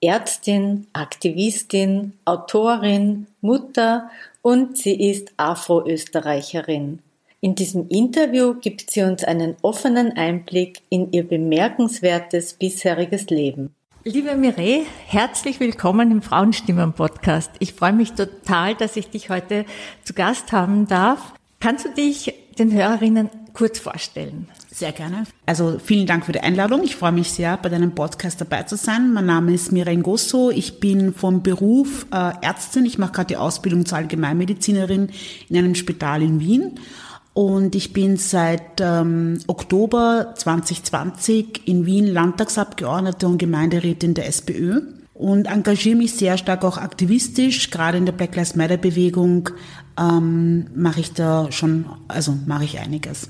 Ärztin, Aktivistin, Autorin, Mutter und sie ist Afro-Österreicherin. In diesem Interview gibt sie uns einen offenen Einblick in ihr bemerkenswertes bisheriges Leben. Liebe Mireille, herzlich willkommen im Frauenstimmen-Podcast. Ich freue mich total, dass ich dich heute zu Gast haben darf. Kannst du dich den Hörerinnen kurz vorstellen? Sehr gerne. Also vielen Dank für die Einladung. Ich freue mich sehr, bei deinem Podcast dabei zu sein. Mein Name ist Miren Gosso. Ich bin vom Beruf äh, Ärztin. Ich mache gerade die Ausbildung zur Allgemeinmedizinerin in einem Spital in Wien. Und ich bin seit ähm, Oktober 2020 in Wien Landtagsabgeordnete und Gemeinderätin der SPÖ und engagiere mich sehr stark auch aktivistisch. Gerade in der Black Lives Matter Bewegung ähm, mache ich da schon, also mache ich einiges.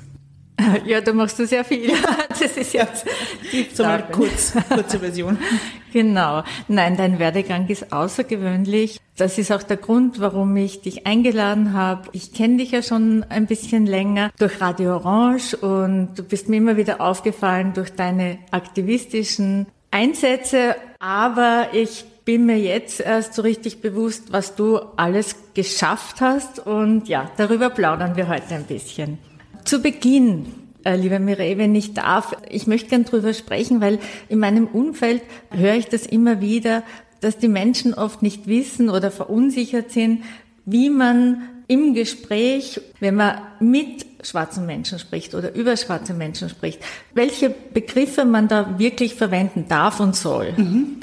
Ja, da machst du sehr viel. Das ist jetzt die so mal kurz, kurze Version. Genau. Nein, dein Werdegang ist außergewöhnlich. Das ist auch der Grund, warum ich dich eingeladen habe. Ich kenne dich ja schon ein bisschen länger durch Radio Orange und du bist mir immer wieder aufgefallen durch deine aktivistischen Einsätze. Aber ich bin mir jetzt erst so richtig bewusst, was du alles geschafft hast. Und ja, darüber plaudern wir heute ein bisschen. Zu Beginn, äh, liebe Mireille, wenn ich darf, ich möchte gern drüber sprechen, weil in meinem Umfeld höre ich das immer wieder, dass die Menschen oft nicht wissen oder verunsichert sind, wie man im Gespräch, wenn man mit schwarzen Menschen spricht oder über schwarze Menschen spricht, welche Begriffe man da wirklich verwenden darf und soll. Mhm.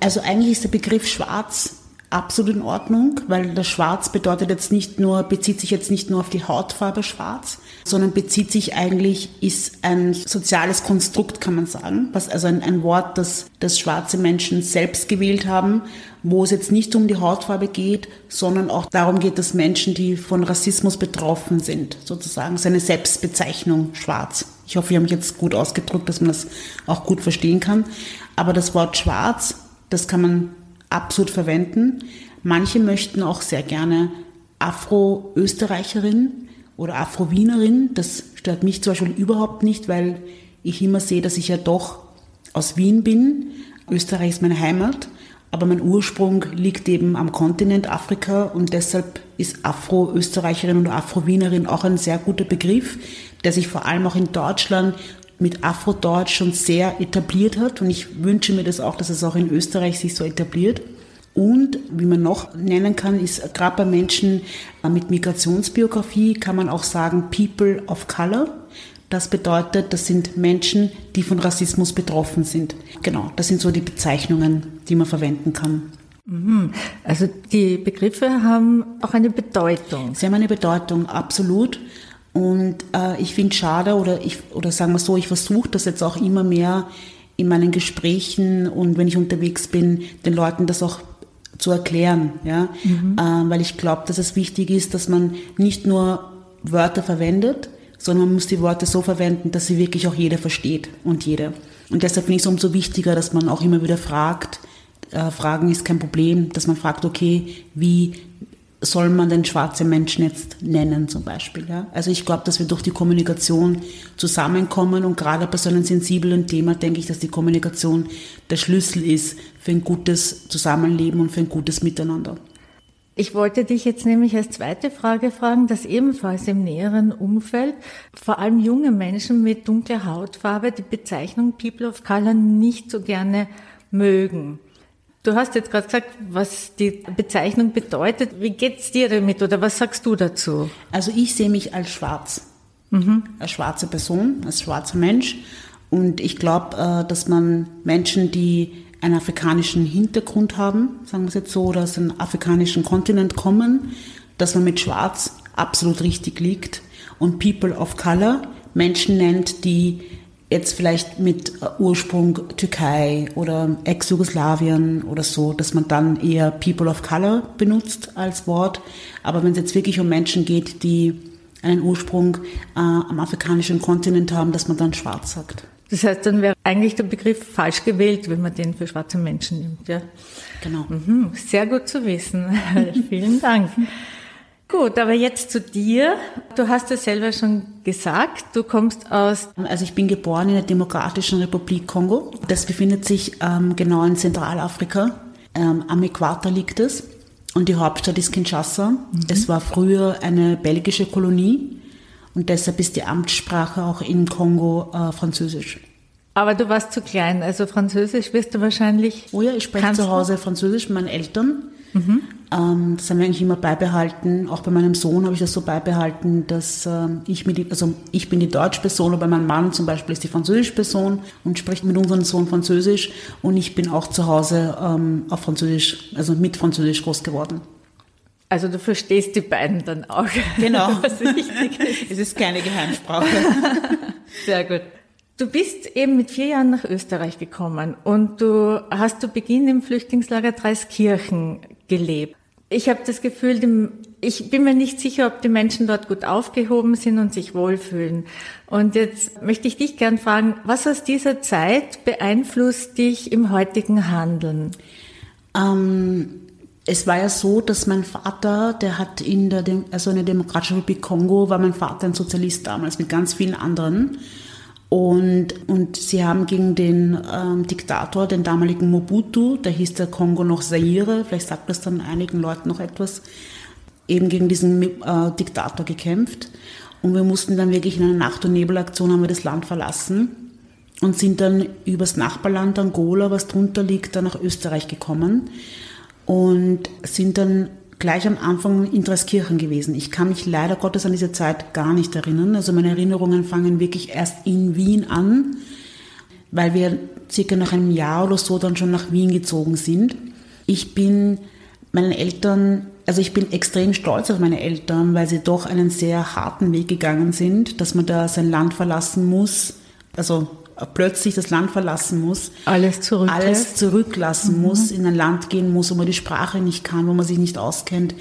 Also eigentlich ist der Begriff schwarz absolut in Ordnung, weil das Schwarz bedeutet jetzt nicht nur, bezieht sich jetzt nicht nur auf die Hautfarbe Schwarz, sondern bezieht sich eigentlich, ist ein soziales Konstrukt, kann man sagen, was also ein, ein Wort, das, das schwarze Menschen selbst gewählt haben, wo es jetzt nicht um die Hautfarbe geht, sondern auch darum geht, dass Menschen, die von Rassismus betroffen sind, sozusagen seine Selbstbezeichnung schwarz. Ich hoffe, ich habe mich jetzt gut ausgedrückt, dass man das auch gut verstehen kann. Aber das Wort schwarz, das kann man absolut verwenden. Manche möchten auch sehr gerne Afro-Österreicherin oder Afro-Wienerin. Das stört mich zum Beispiel überhaupt nicht, weil ich immer sehe, dass ich ja doch aus Wien bin. Österreich ist meine Heimat, aber mein Ursprung liegt eben am Kontinent Afrika und deshalb ist Afro-Österreicherin oder Afro-Wienerin auch ein sehr guter Begriff, der sich vor allem auch in Deutschland mit Afrodeutsch schon sehr etabliert hat und ich wünsche mir das auch, dass es auch in Österreich sich so etabliert. Und wie man noch nennen kann, ist gerade bei Menschen mit Migrationsbiografie kann man auch sagen People of Color. Das bedeutet, das sind Menschen, die von Rassismus betroffen sind. Genau, das sind so die Bezeichnungen, die man verwenden kann. Mhm. Also die Begriffe haben auch eine Bedeutung. Sie haben eine Bedeutung, absolut. Und äh, ich finde schade oder ich oder sagen wir so, ich versuche das jetzt auch immer mehr in meinen Gesprächen und wenn ich unterwegs bin, den Leuten das auch zu erklären, ja, mhm. äh, weil ich glaube, dass es wichtig ist, dass man nicht nur Wörter verwendet, sondern man muss die Worte so verwenden, dass sie wirklich auch jeder versteht und jeder. Und deshalb finde ich es umso wichtiger, dass man auch immer wieder fragt. Äh, Fragen ist kein Problem, dass man fragt, okay, wie soll man den schwarzen Menschen jetzt nennen zum Beispiel. Ja? Also ich glaube, dass wir durch die Kommunikation zusammenkommen und gerade bei so einem sensiblen Thema denke ich, dass die Kommunikation der Schlüssel ist für ein gutes Zusammenleben und für ein gutes Miteinander. Ich wollte dich jetzt nämlich als zweite Frage fragen, dass ebenfalls im näheren Umfeld vor allem junge Menschen mit dunkler Hautfarbe die Bezeichnung People of Color nicht so gerne mögen. Du hast jetzt gerade gesagt, was die Bezeichnung bedeutet. Wie geht's dir damit oder was sagst du dazu? Also ich sehe mich als schwarz, mhm. als schwarze Person, als schwarzer Mensch. Und ich glaube, äh, dass man Menschen, die einen afrikanischen Hintergrund haben, sagen wir es jetzt so, oder aus einem afrikanischen Kontinent kommen, dass man mit Schwarz absolut richtig liegt und People of Color Menschen nennt, die jetzt vielleicht mit Ursprung Türkei oder Ex-Jugoslawien oder so, dass man dann eher People of Color benutzt als Wort. Aber wenn es jetzt wirklich um Menschen geht, die einen Ursprung äh, am afrikanischen Kontinent haben, dass man dann schwarz sagt. Das heißt, dann wäre eigentlich der Begriff falsch gewählt, wenn man den für schwarze Menschen nimmt. Ja? Genau. Mhm, sehr gut zu wissen. Vielen Dank. Gut, aber jetzt zu dir. Du hast es selber schon gesagt, du kommst aus. Also ich bin geboren in der Demokratischen Republik Kongo. Das befindet sich ähm, genau in Zentralafrika. Ähm, am Äquator liegt es. Und die Hauptstadt ist Kinshasa. Mhm. Es war früher eine belgische Kolonie und deshalb ist die Amtssprache auch in Kongo äh, Französisch. Aber du warst zu klein, also Französisch wirst du wahrscheinlich. Oh ja, ich spreche zu Hause Französisch mit meinen Eltern. Mhm. Ähm, das haben wir eigentlich immer beibehalten. Auch bei meinem Sohn habe ich das so beibehalten, dass ähm, ich mit, also ich bin die Deutschperson, aber mein Mann zum Beispiel ist die Französischperson und spricht mit unserem Sohn Französisch und ich bin auch zu Hause ähm, auf Französisch, also mit Französisch groß geworden. Also du verstehst die beiden dann auch. Genau. Was wichtig ist. Es ist keine Geheimsprache. Sehr gut. Du bist eben mit vier Jahren nach Österreich gekommen und du hast zu Beginn im Flüchtlingslager Dreiskirchen gelebt. Ich habe das Gefühl, ich bin mir nicht sicher, ob die Menschen dort gut aufgehoben sind und sich wohlfühlen. Und jetzt möchte ich dich gern fragen, was aus dieser Zeit beeinflusst dich im heutigen Handeln? Ähm, es war ja so, dass mein Vater, der hat in der, also in der Demokratischen Republik Kongo, war mein Vater ein Sozialist damals mit ganz vielen anderen. Und, und sie haben gegen den ähm, Diktator, den damaligen Mobutu, da hieß der Kongo noch Zaire, vielleicht sagt das dann einigen Leuten noch etwas, eben gegen diesen äh, Diktator gekämpft. Und wir mussten dann wirklich in einer Nacht- und Nebelaktion haben wir das Land verlassen und sind dann übers Nachbarland Angola, was drunter liegt, dann nach Österreich gekommen und sind dann gleich am Anfang in Dreskirchen gewesen. Ich kann mich leider Gottes an diese Zeit gar nicht erinnern. Also meine Erinnerungen fangen wirklich erst in Wien an, weil wir circa nach einem Jahr oder so dann schon nach Wien gezogen sind. Ich bin meinen Eltern, also ich bin extrem stolz auf meine Eltern, weil sie doch einen sehr harten Weg gegangen sind, dass man da sein Land verlassen muss. Also plötzlich das Land verlassen muss, alles, zurücklässt. alles zurücklassen mhm. muss, in ein Land gehen muss, wo man die Sprache nicht kann, wo man sich nicht auskennt,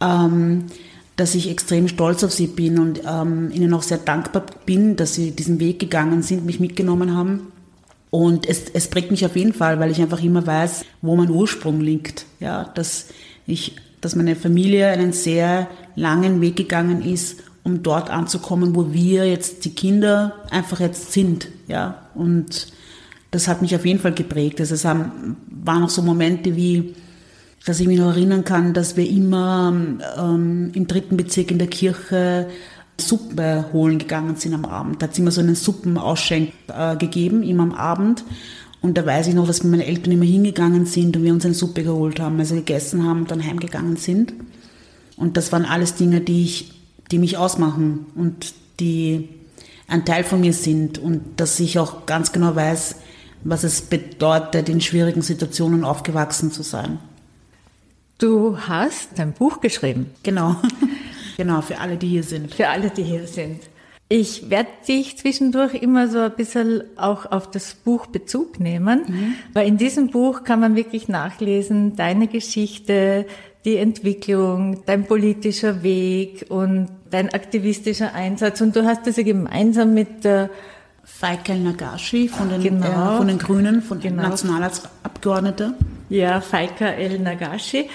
ähm, dass ich extrem stolz auf sie bin und ähm, ihnen auch sehr dankbar bin, dass sie diesen Weg gegangen sind, mich mitgenommen haben. Und es, es prägt mich auf jeden Fall, weil ich einfach immer weiß, wo mein Ursprung liegt. Ja, dass ich, dass meine Familie einen sehr langen Weg gegangen ist um dort anzukommen, wo wir jetzt die Kinder einfach jetzt sind, ja. Und das hat mich auf jeden Fall geprägt. Also es haben, waren auch so Momente wie, dass ich mich noch erinnern kann, dass wir immer ähm, im dritten Bezirk in der Kirche Suppe holen gegangen sind am Abend. Da hat es immer so einen Suppenausschenk äh, gegeben, immer am Abend. Und da weiß ich noch, dass meine Eltern immer hingegangen sind und wir uns eine Suppe geholt haben, also gegessen haben und dann heimgegangen sind. Und das waren alles Dinge, die ich die mich ausmachen und die ein Teil von mir sind und dass ich auch ganz genau weiß, was es bedeutet, in schwierigen Situationen aufgewachsen zu sein. Du hast ein Buch geschrieben. Genau. genau, für alle, die hier sind. Für alle, die hier sind. Ich werde dich zwischendurch immer so ein bisschen auch auf das Buch Bezug nehmen, mhm. weil in diesem Buch kann man wirklich nachlesen, deine Geschichte, die Entwicklung, dein politischer Weg und dein aktivistischer Einsatz. Und du hast das ja gemeinsam mit der Faika El-Nagashi von den, genau. äh, von den Grünen, von genau. Nationalratsabgeordneter. Ja, Faika El-Nagashi.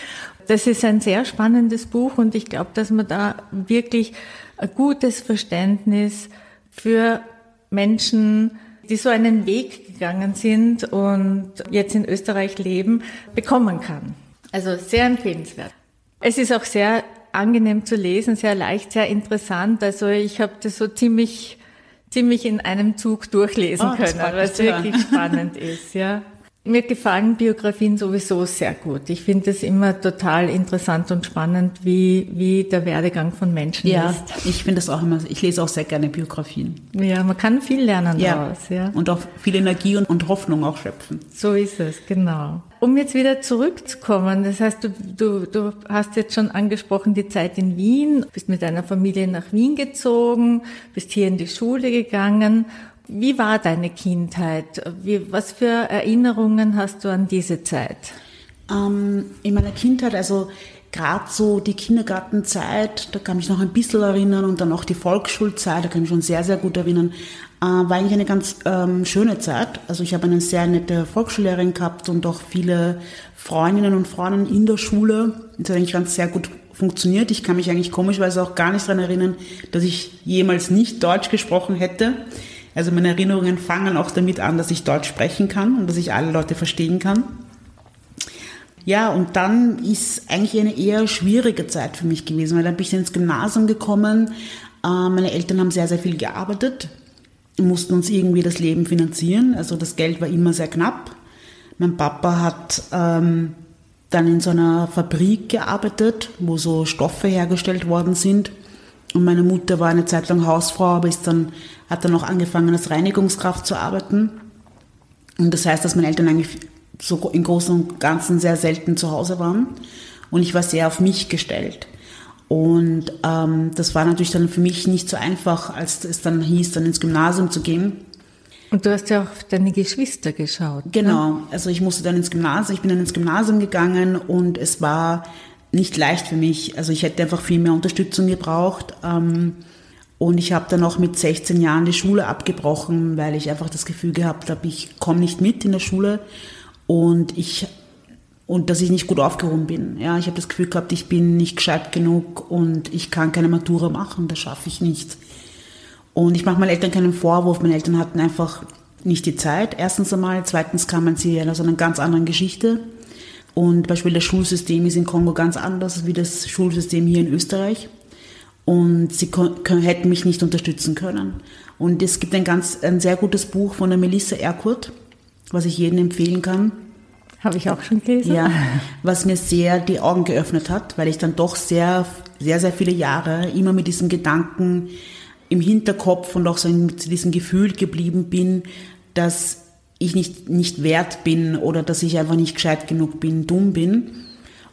Das ist ein sehr spannendes Buch und ich glaube, dass man da wirklich ein gutes Verständnis für Menschen, die so einen Weg gegangen sind und jetzt in Österreich leben, bekommen kann. Also sehr empfehlenswert. Es ist auch sehr angenehm zu lesen, sehr leicht, sehr interessant. Also ich habe das so ziemlich, ziemlich in einem Zug durchlesen oh, können, weil es wirklich spannend ist, ja. Mir gefallen Biografien sowieso sehr gut. Ich finde es immer total interessant und spannend, wie, wie der Werdegang von Menschen ja, ist. Ja, ich finde das auch immer, ich lese auch sehr gerne Biografien. Ja, man kann viel lernen ja. daraus. Ja. Und auch viel Energie und, und Hoffnung auch schöpfen. So ist es, genau. Um jetzt wieder zurückzukommen, das heißt, du, du, du hast jetzt schon angesprochen die Zeit in Wien, bist mit deiner Familie nach Wien gezogen, bist hier in die Schule gegangen Wie war deine Kindheit? Wie, was für Erinnerungen hast du an diese Zeit? Ähm, in meiner Kindheit, also gerade so die Kindergartenzeit, da kann ich noch ein bisschen erinnern und dann auch die Volksschulzeit, da kann ich schon sehr, sehr gut erinnern, äh, war eigentlich eine ganz ähm, schöne Zeit. Also ich habe eine sehr nette Volksschullehrerin gehabt und auch viele Freundinnen und Freunde in der Schule. Das hat eigentlich ganz sehr gut funktioniert. Ich kann mich eigentlich komischweise auch gar nicht daran erinnern, dass ich jemals nicht Deutsch gesprochen hätte. Also meine Erinnerungen fangen auch damit an, dass ich Deutsch sprechen kann und dass ich alle Leute verstehen kann. Ja, und dann ist eigentlich eine eher schwierige Zeit für mich gewesen, weil dann bin ich ins Gymnasium gekommen. Äh, meine Eltern haben sehr, sehr viel gearbeitet, mussten uns irgendwie das Leben finanzieren. Also das Geld war immer sehr knapp. Mein Papa hat ähm, dann in so einer Fabrik gearbeitet, wo so Stoffe hergestellt worden sind. Und meine Mutter war eine Zeit lang Hausfrau, aber ist dann, hat dann auch angefangen als Reinigungskraft zu arbeiten. Und das heißt, dass meine Eltern eigentlich so im Großen und Ganzen sehr selten zu Hause waren. Und ich war sehr auf mich gestellt. Und ähm, das war natürlich dann für mich nicht so einfach, als es dann hieß, dann ins Gymnasium zu gehen. Und du hast ja auch auf deine Geschwister geschaut. Ne? Genau, ne? also ich musste dann ins Gymnasium, ich bin dann ins Gymnasium gegangen und es war nicht leicht für mich. Also ich hätte einfach viel mehr Unterstützung gebraucht. Ähm, und ich habe dann auch mit 16 Jahren die Schule abgebrochen, weil ich einfach das Gefühl gehabt habe, ich komme nicht mit in der Schule und ich und dass ich nicht gut aufgehoben bin. Ja, ich habe das Gefühl gehabt, ich bin nicht gescheit genug und ich kann keine Matura machen, das schaffe ich nicht. Und ich mache meinen Eltern keinen Vorwurf, meine Eltern hatten einfach nicht die Zeit, erstens einmal, zweitens kamen sie aus einer ganz anderen Geschichte. Und Beispiel das Schulsystem ist in Kongo ganz anders wie das Schulsystem hier in Österreich. Und sie hätten mich nicht unterstützen können. Und es gibt ein ganz, ein sehr gutes Buch von der Melissa Erkurt, was ich jedem empfehlen kann. Habe ich auch schon gelesen. Ja, was mir sehr die Augen geöffnet hat, weil ich dann doch sehr, sehr, sehr viele Jahre immer mit diesem Gedanken im Hinterkopf und auch so mit diesem Gefühl geblieben bin, dass ich nicht, nicht wert bin oder dass ich einfach nicht gescheit genug bin, dumm bin.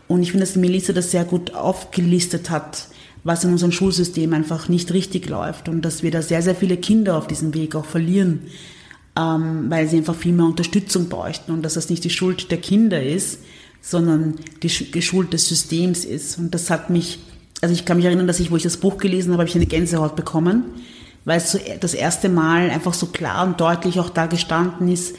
Und ich finde, dass Melissa das sehr gut aufgelistet hat, was in unserem Schulsystem einfach nicht richtig läuft und dass wir da sehr, sehr viele Kinder auf diesem Weg auch verlieren, ähm, weil sie einfach viel mehr Unterstützung bräuchten und dass das nicht die Schuld der Kinder ist, sondern die, die Schuld des Systems ist. Und das hat mich, also ich kann mich erinnern, dass ich, wo ich das Buch gelesen habe, habe ich eine Gänsehaut bekommen, weil es so das erste Mal einfach so klar und deutlich auch da gestanden ist,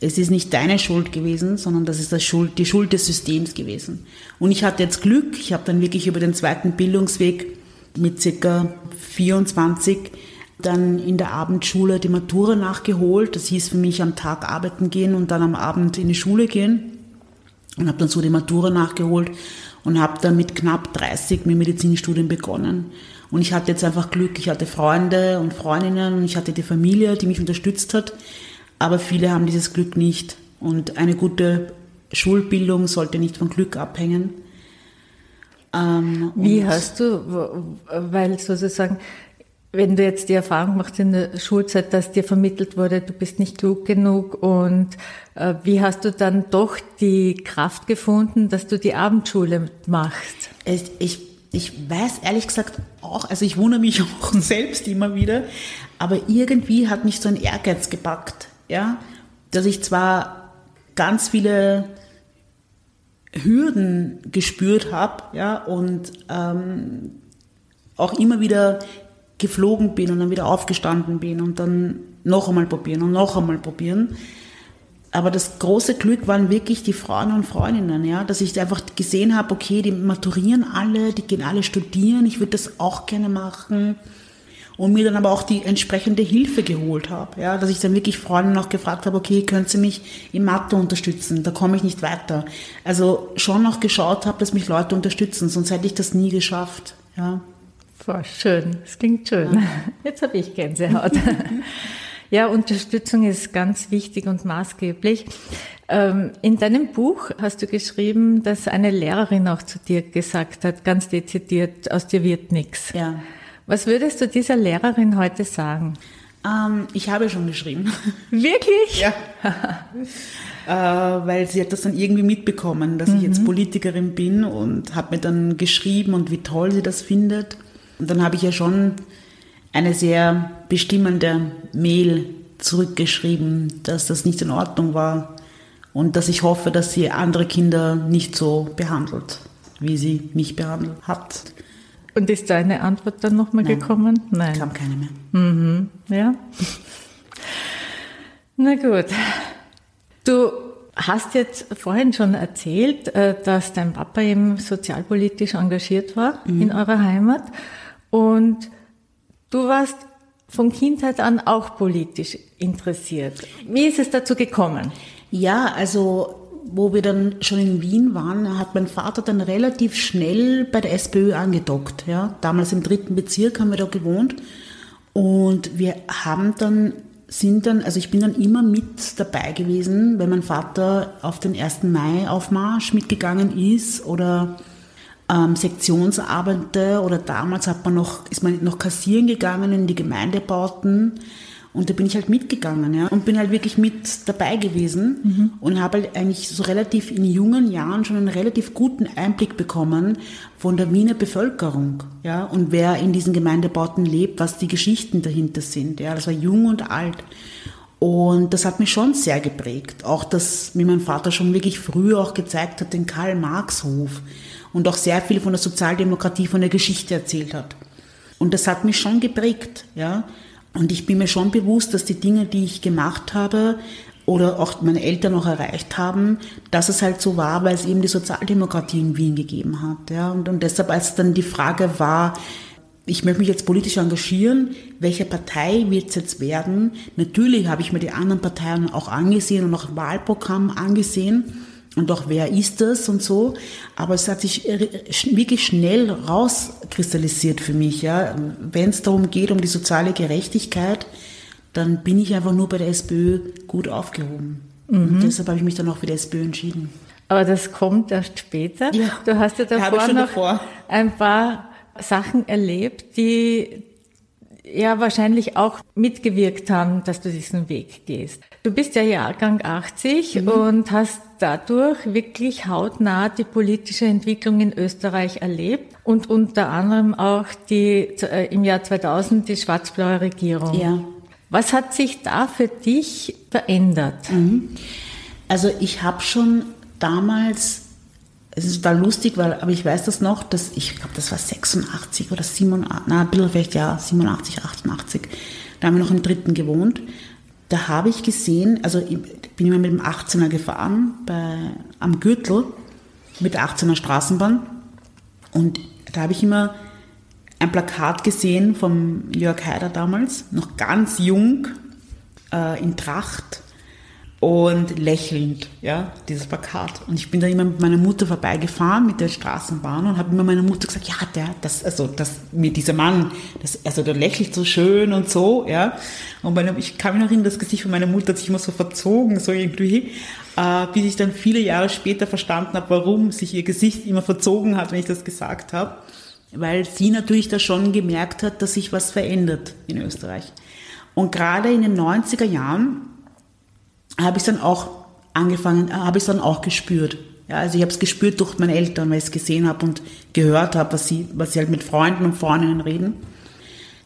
es ist nicht deine Schuld gewesen, sondern das ist das Schuld, die Schuld des Systems gewesen. Und ich hatte jetzt Glück, ich habe dann wirklich über den zweiten Bildungsweg mit circa 24 dann in der Abendschule die Matura nachgeholt. Das hieß für mich am Tag arbeiten gehen und dann am Abend in die Schule gehen. Und habe dann so die Matura nachgeholt und habe dann mit knapp 30 mit Medizinstudien begonnen. Und ich hatte jetzt einfach Glück. Ich hatte Freunde und Freundinnen und ich hatte die Familie, die mich unterstützt hat. Aber viele haben dieses Glück nicht. Und eine gute Schulbildung sollte nicht von Glück abhängen. Ähm, Wie hast du, weil sozusagen wenn du jetzt die Erfahrung machst in der Schulzeit, dass dir vermittelt wurde, du bist nicht klug genug und äh, wie hast du dann doch die Kraft gefunden, dass du die Abendschule machst? Ich, ich, ich weiß ehrlich gesagt auch, also ich wundere mich auch selbst immer wieder, aber irgendwie hat mich so ein Ehrgeiz gepackt, ja, dass ich zwar ganz viele Hürden gespürt habe, ja, und ähm, auch immer wieder geflogen bin und dann wieder aufgestanden bin und dann noch einmal probieren und noch einmal probieren. Aber das große Glück waren wirklich die Frauen und Freundinnen, ja, dass ich einfach gesehen habe, okay, die maturieren alle, die gehen alle studieren, ich würde das auch gerne machen und mir dann aber auch die entsprechende Hilfe geholt habe, ja, dass ich dann wirklich Freunde noch gefragt habe, okay, können Sie mich in Mathe unterstützen, da komme ich nicht weiter. Also schon noch geschaut habe, dass mich Leute unterstützen, sonst hätte ich das nie geschafft, ja. Boah, schön, das klingt schön. Jetzt habe ich Gänsehaut. Ja, Unterstützung ist ganz wichtig und maßgeblich. Ähm, in deinem Buch hast du geschrieben, dass eine Lehrerin auch zu dir gesagt hat, ganz dezidiert, aus dir wird nichts. Ja. Was würdest du dieser Lehrerin heute sagen? Ähm, ich habe schon geschrieben. Wirklich? Ja. äh, weil sie hat das dann irgendwie mitbekommen, dass mhm. ich jetzt mhm. Politikerin bin und hat mir dann geschrieben und wie toll sie das findet. Und dann habe ich ja schon eine sehr bestimmende Mail zurückgeschrieben, dass das nicht in Ordnung war und dass ich hoffe, dass sie andere Kinder nicht so behandelt, wie sie mich behandelt hat. Und ist deine Antwort dann nochmal gekommen? Nein. Kam keine mehr. Mhm. Ja. Na gut. Du hast jetzt vorhin schon erzählt, äh, dass dein Papa eben sozialpolitisch engagiert war mhm. in eurer Heimat. Und du warst von Kindheit an auch politisch interessiert. Wie ist es dazu gekommen? Ja, also wo wir dann schon in Wien waren, hat mein Vater dann relativ schnell bei der SPÖ angedockt. Ja. Damals im dritten Bezirk haben wir da gewohnt. Und wir haben dann, sind dann, also ich bin dann immer mit dabei gewesen, wenn mein Vater auf den 1. Mai Aufmarsch mitgegangen ist oder ähm, Sektionsabende oder damals hat man noch, ist man noch kassieren gegangen in die Gemeindebauten und da bin ich halt mitgegangen ja, und bin halt wirklich mit dabei gewesen mhm. und habe halt eigentlich so relativ in jungen Jahren schon einen relativ guten Einblick bekommen von der Wiener Bevölkerung ja, und wer in diesen Gemeindebauten lebt, was die Geschichten dahinter sind. Ja, das war jung und alt. Und das hat mich schon sehr geprägt. Auch das, wie mein Vater schon wirklich früh auch gezeigt hat, den Karl-Marx-Hof und auch sehr viel von der Sozialdemokratie, von der Geschichte erzählt hat. Und das hat mich schon geprägt, ja. Und ich bin mir schon bewusst, dass die Dinge, die ich gemacht habe oder auch meine Eltern noch erreicht haben, dass es halt so war, weil es eben die Sozialdemokratie in Wien gegeben hat. Ja. Und, und deshalb, als dann die Frage war, ich möchte mich jetzt politisch engagieren, welche Partei wird es jetzt werden? Natürlich habe ich mir die anderen Parteien auch angesehen und auch Wahlprogramm angesehen und auch wer ist das und so. Aber es hat sich wirklich schnell rauskristallisiert für mich. Ja. Wenn es darum geht, um die soziale Gerechtigkeit, dann bin ich einfach nur bei der SPÖ gut aufgehoben. Mhm. Und deshalb habe ich mich dann auch für die SPÖ entschieden. Aber das kommt erst später. Ja, du hast ja davor noch davor. ein paar Sachen erlebt, die ja wahrscheinlich auch mitgewirkt haben, dass du diesen Weg gehst. Du bist ja Jahrgang 80 mhm. und hast dadurch wirklich hautnah die politische Entwicklung in Österreich erlebt und unter anderem auch die äh, im Jahr 2000 die schwarz-blaue Regierung. Ja. Was hat sich da für dich verändert? Mhm. Also ich habe schon damals es ist total lustig, weil, aber ich weiß das noch, dass ich glaube, das war 86 oder 87, na, ein bisschen vielleicht ja, 87, 88. Da haben wir noch im dritten gewohnt. Da habe ich gesehen, also ich bin immer mit dem 18er gefahren, bei, am Gürtel, mit der 18er Straßenbahn. Und da habe ich immer ein Plakat gesehen vom Jörg Haider damals, noch ganz jung, äh, in Tracht und lächelnd, ja, dieses Plakat. Und ich bin da immer mit meiner Mutter vorbeigefahren mit der Straßenbahn und habe immer meiner Mutter gesagt, ja, der, das, also, das, mit dieser Mann, das, also, der lächelt so schön und so, ja. Und meine, ich kann mich noch in das Gesicht von meiner Mutter hat sich immer so verzogen, so irgendwie, äh, bis ich dann viele Jahre später verstanden habe, warum sich ihr Gesicht immer verzogen hat, wenn ich das gesagt habe. Weil sie natürlich da schon gemerkt hat, dass sich was verändert in Österreich. Und gerade in den 90er Jahren habe ich dann auch angefangen, habe ich dann auch gespürt. Ja, also ich habe es gespürt durch meine Eltern, weil ich es gesehen habe und gehört habe, was sie, was sie halt mit Freunden und Freundinnen reden.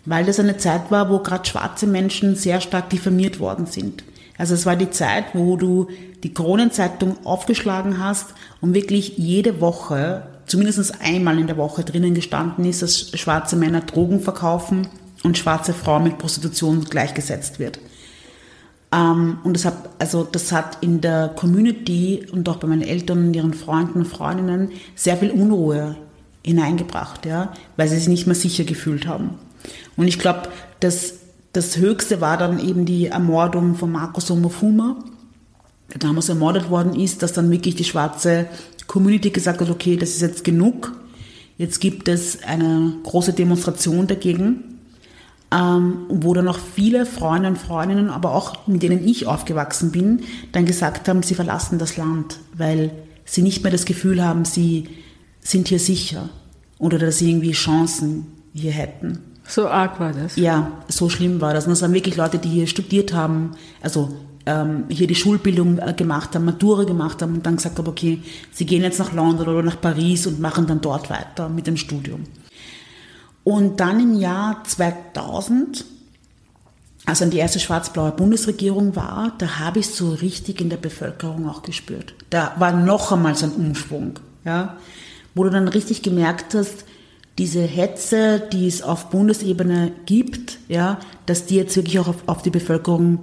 Weil das eine Zeit war, wo gerade schwarze Menschen sehr stark diffamiert worden sind. Also es war die Zeit, wo du die Kronenzeitung aufgeschlagen hast und wirklich jede Woche, zumindest einmal in der Woche drinnen gestanden ist, dass schwarze Männer Drogen verkaufen und schwarze Frauen mit Prostitution gleichgesetzt wird. Ähm, und das hat, also das hat in der Community und auch bei meinen Eltern und ihren Freunden und Freundinnen sehr viel Unruhe hineingebracht, ja, weil sie sich nicht mehr sicher gefühlt haben. Und ich glaube, das, das Höchste war dann eben die Ermordung von Markus Omofuma, der damals ermordet worden ist, dass dann wirklich die schwarze Community gesagt hat, okay, das ist jetzt genug. Jetzt gibt es eine große Demonstration dagegen ähm, wo dann auch viele Freunde und Freundinnen, aber auch mit denen ich aufgewachsen bin, dann gesagt haben, sie verlassen das Land, weil sie nicht mehr das Gefühl haben, sie sind hier sicher oder dass sie irgendwie Chancen hier hätten. So arg war das? Ja, so schlimm war das. Und das waren wirklich Leute, die hier studiert haben, also ähm, hier die Schulbildung äh, gemacht haben, Matura gemacht haben und dann gesagt haben, okay, sie gehen jetzt nach London oder nach Paris und machen dann dort weiter mit dem Studium. Und dann im Jahr 2000 als dann die erste schwarz-blaue Bundesregierung war, da habe ich so richtig in der Bevölkerung auch gespürt. Da war noch einmal so ein Umschwung, ja, wo du dann richtig gemerkt hast, diese Hetze, die es auf Bundesebene gibt, ja, dass die jetzt wirklich auch auf, auf die Bevölkerung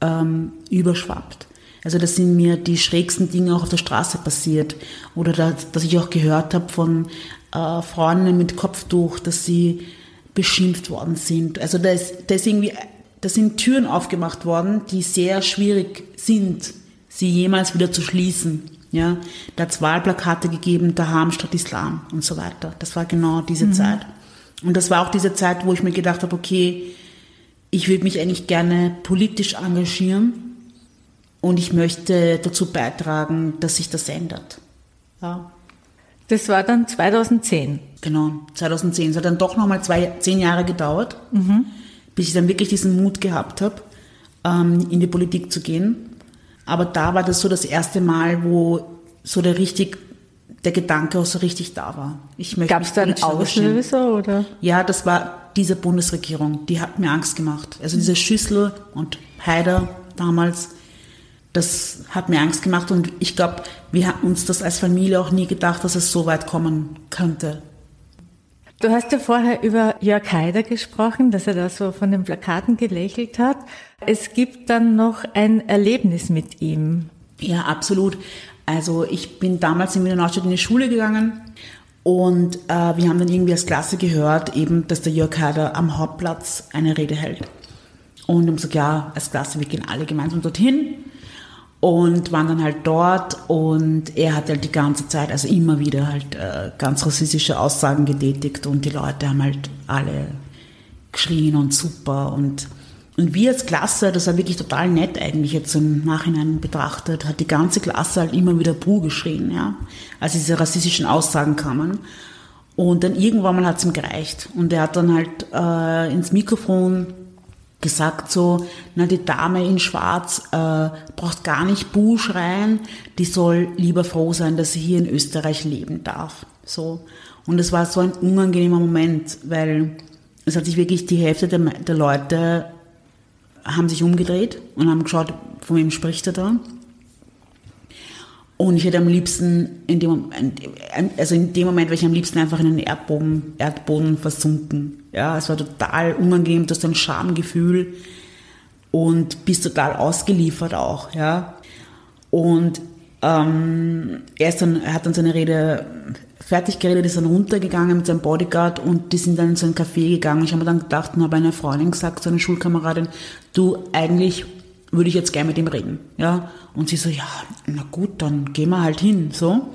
ähm, überschwappt. Also das sind mir die schrägsten Dinge auch auf der Straße passiert. Oder dass, dass ich auch gehört habe von äh, Frauen mit Kopftuch, dass sie beschimpft worden sind. Also da ist, da ist irgendwie, da sind Türen aufgemacht worden, die sehr schwierig sind, sie jemals wieder zu schließen. Ja, da hat es Wahlplakate gegeben, daheim statt Islam und so weiter. Das war genau diese mhm. Zeit. Und das war auch diese Zeit, wo ich mir gedacht habe, okay, ich würde mich eigentlich gerne politisch engagieren und ich möchte dazu beitragen, dass sich das ändert. Ja. Das war dann 2010. Genau, 2010. Es hat dann doch nochmal zwei, zehn Jahre gedauert, mhm. bis ich dann wirklich diesen Mut gehabt habe, ähm, in die Politik zu gehen. Aber da war das so das erste Mal, wo so der richtig der Gedanke auch so richtig da war. Gab es da einen Auslöser oder? Ja, das war diese Bundesregierung. Die hat mir Angst gemacht. Also diese Schüssel und Haider damals, das hat mir Angst gemacht und ich glaube, wir haben uns das als Familie auch nie gedacht, dass es so weit kommen könnte. Du hast ja vorher über Jörg Haider gesprochen, dass er da so von den Plakaten gelächelt hat. Es gibt dann noch ein Erlebnis mit ihm. Ja, absolut. Also ich bin damals in Wiener Neustadt in die Schule gegangen und äh, wir haben dann irgendwie als Klasse gehört, eben, dass der Jörg Haider am Hauptplatz eine Rede hält. Und haben gesagt, ja, als Klasse, wir gehen alle gemeinsam dorthin und waren dann halt dort und er hat halt die ganze Zeit, also immer wieder halt äh, ganz rassistische Aussagen getätigt und die Leute haben halt alle geschrien und super und und wir als Klasse, das war wirklich total nett eigentlich jetzt im Nachhinein betrachtet, hat die ganze Klasse halt immer wieder Buh geschrien, ja, als diese rassistischen Aussagen kamen. Und dann irgendwann mal hat es ihm gereicht. Und er hat dann halt äh, ins Mikrofon gesagt so, na die Dame in Schwarz äh, braucht gar nicht Buh schreien, die soll lieber froh sein, dass sie hier in Österreich leben darf. So. Und es war so ein unangenehmer Moment, weil es hat sich wirklich die Hälfte der, der Leute haben sich umgedreht und haben geschaut, von wem spricht er da. Und ich hätte am liebsten, in dem, also in dem Moment wäre ich am liebsten einfach in den Erdboden, Erdboden versunken. Ja, es war total unangenehm, das ist ein Schamgefühl und bist total ausgeliefert auch, ja. Und ähm, er, dann, er hat dann seine Rede fertig geredet, ist dann runtergegangen mit seinem Bodyguard und die sind dann in so ein Café gegangen. Ich habe mir dann gedacht und habe einer Freundin gesagt, so eine Schulkameradin, du, eigentlich würde ich jetzt gerne mit ihm reden. Ja? Und sie so, ja, na gut, dann gehen wir halt hin. So.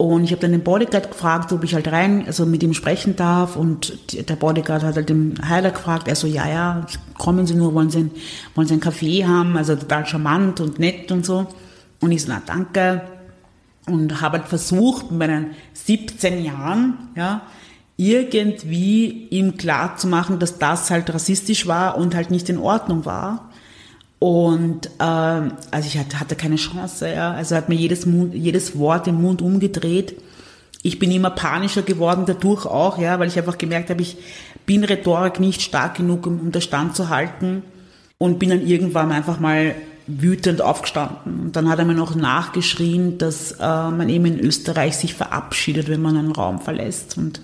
Und ich habe dann den Bodyguard gefragt, ob ich halt rein, also mit ihm sprechen darf. Und der Bodyguard hat halt den Heiler gefragt. Er so, ja, ja, kommen Sie nur, wollen Sie, wollen Sie einen Kaffee haben? Also total charmant und nett und so. Und ich so, na danke. Und habe halt versucht, mit meinen 17 Jahren, ja, irgendwie ihm klar zu machen, dass das halt rassistisch war und halt nicht in Ordnung war. Und ähm, also ich hatte, keine Chance. Ja. Also hat mir jedes, Mund, jedes Wort im Mund umgedreht. Ich bin immer panischer geworden dadurch auch, ja, weil ich einfach gemerkt habe, ich bin Rhetorik nicht stark genug, um, um das Stand zu halten. Und bin dann irgendwann einfach mal wütend aufgestanden. Und dann hat er mir noch nachgeschrien, dass äh, man eben in Österreich sich verabschiedet, wenn man einen Raum verlässt. Und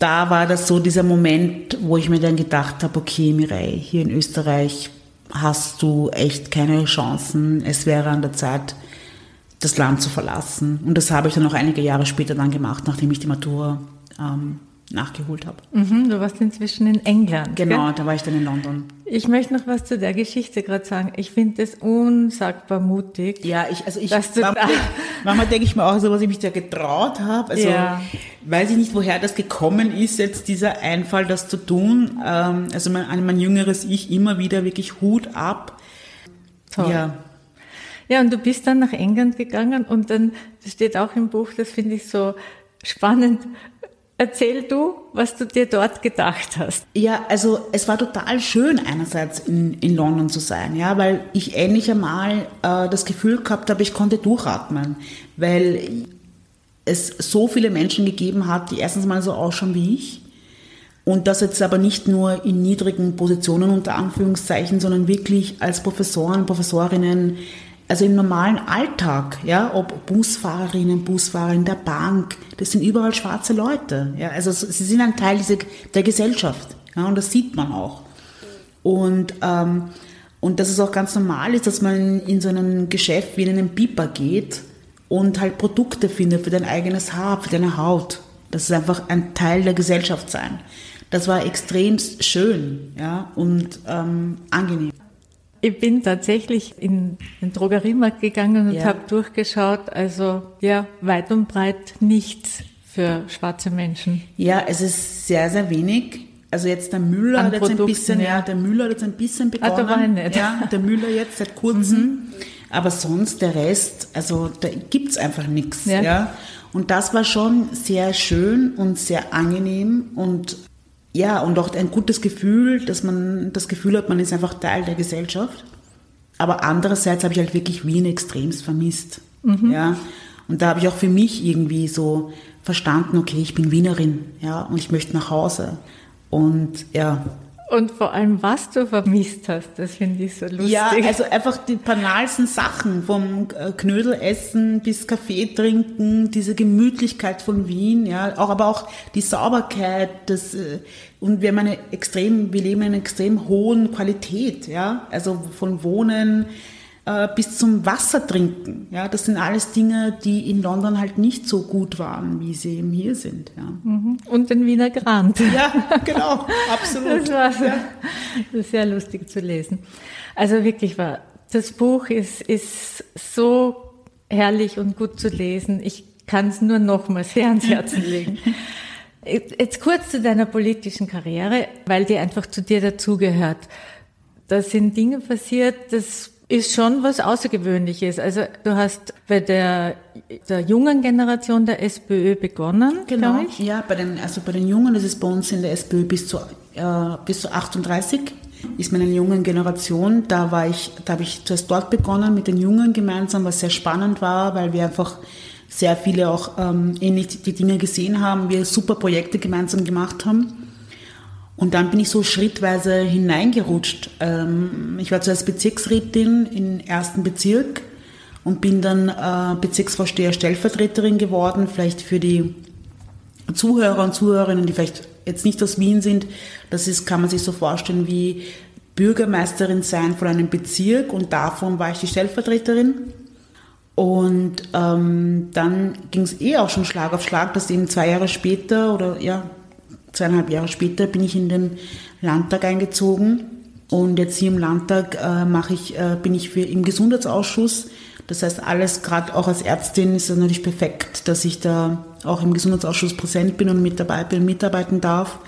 da war das so dieser Moment, wo ich mir dann gedacht habe, okay, Mireille, hier in Österreich hast du echt keine Chancen. Es wäre an der Zeit, das Land zu verlassen. Und das habe ich dann auch einige Jahre später dann gemacht, nachdem ich die Matura ähm, nachgeholt habe. Mhm, du warst inzwischen in England. Genau, gell? da war ich dann in London. Ich möchte noch was zu der Geschichte gerade sagen. Ich finde es unsagbar mutig. Ja, ich, also ich, manchmal, manchmal denke ich mir auch so, was ich mich da getraut habe. Also, ja. weiß ich nicht, woher das gekommen ist, jetzt dieser Einfall, das zu tun. Ähm, also mein, mein jüngeres Ich immer wieder wirklich Hut ab. Toll. Ja. Ja, und du bist dann nach England gegangen und dann, das steht auch im Buch, das finde ich so spannend, Erzähl du, was du dir dort gedacht hast. Ja, also es war total schön einerseits in, in London zu sein, ja, weil ich endlich einmal äh, das Gefühl gehabt habe, ich konnte durchatmen, weil es so viele Menschen gegeben hat, die erstens mal so ausschauen wie ich, Und das jetzt aber nicht nur in niedrigen Positionen unter Anführungszeichen, sondern wirklich als Professoren, Professorinnen, also im normalen Alltag, ja, ob Busfahrerinnen, Busfahrer in der Bank, das sind überall schwarze Leute, ja, also sie sind ein Teil dieser, der Gesellschaft, ja, und das sieht man auch. Und, ähm, und dass es auch ganz normal ist, dass man in so ein Geschäft wie in einen Piper geht und halt Produkte findet für dein eigenes Haar, für deine Haut. Das ist einfach ein Teil der Gesellschaft sein. Das war extrem schön ja, und ähm, angenehm. Ich bin tatsächlich in den Drogeriemarkt gegangen und ja. habe durchgeschaut. Also ja, weit und breit nichts für schwarze Menschen. Ja, es ist sehr, sehr wenig. Also jetzt der Müller An hat jetzt ein bisschen, ja. ja. der Müller hat jetzt ein bisschen begonnen. Ah, da war ich nicht. Ja, der Müller jetzt seit kurzem. Mhm. Aber sonst der Rest, also da gibt's einfach nichts. Ja. ja. Und das war schon sehr schön und sehr angenehm und ja, und auch ein gutes Gefühl, dass man das Gefühl hat, man ist einfach Teil der Gesellschaft. Aber andererseits habe ich halt wirklich Wien extremst vermisst. Mhm. Ja. Und da habe ich auch für mich irgendwie so verstanden, okay, ich bin Wienerin, ja, und ich möchte nach Hause. Und ja, und vor allem, was du vermisst hast, das finde ich so lustig. Ja, also einfach die banalsten Sachen, vom äh, Knödelessen bis Kaffee trinken, diese Gemütlichkeit von Wien, ja, auch, aber auch die Sauberkeit, das, äh, und wir haben eine extrem, wir leben in einer extrem hohen Qualität, ja, also von Wohnen, äh, bis zum Wasser trinken. Ja, das sind alles Dinge, die in London halt nicht so gut waren, wie sie eben hier sind. Ja. Mhm. Und den Wiener Grand. Ja, genau, absolut. Das war ja. sehr lustig zu lesen. Also wirklich war, das Buch ist, ist so herrlich und gut zu lesen. Ich kann es nur nochmals sehr ans Herzen legen. Jetzt kurz zu deiner politischen Karriere, weil die einfach zu dir dazugehört. Da sind Dinge passiert, das ist schon was Außergewöhnliches. Also du hast bei der, der jungen Generation der SPÖ begonnen, genau. ich. Ja, bei den, also bei den Jungen ist es bei uns in der SPÖ bis zu, äh, bis zu 38 ist meine jungen Generation. Da war ich, da habe ich zuerst dort begonnen mit den Jungen gemeinsam, was sehr spannend war, weil wir einfach sehr viele auch ähm, ähnlich die Dinge gesehen haben, wir super Projekte gemeinsam gemacht haben. Und dann bin ich so schrittweise hineingerutscht. Ähm, ich war zuerst Bezirksrätin im ersten Bezirk und bin dann äh, Bezirksvorsteher Stellvertreterin geworden, vielleicht für die Zuhörer und Zuhörerinnen, die vielleicht jetzt nicht aus Wien sind. Das ist, kann man sich so vorstellen wie Bürgermeisterin sein von einem Bezirk und davon war ich die Stellvertreterin. Und ähm, dann ging es eh auch schon Schlag auf Schlag, dass eben zwei Jahre später oder ja, zweieinhalb Jahre später bin ich in den Landtag eingezogen und jetzt hier im Landtag äh, mache ich, äh, bin ich für, im Gesundheitsausschuss. Das heißt, alles, gerade auch als Ärztin, ist es natürlich perfekt, dass ich da auch im Gesundheitsausschuss präsent bin und mit dabei bin, mitarbeiten darf.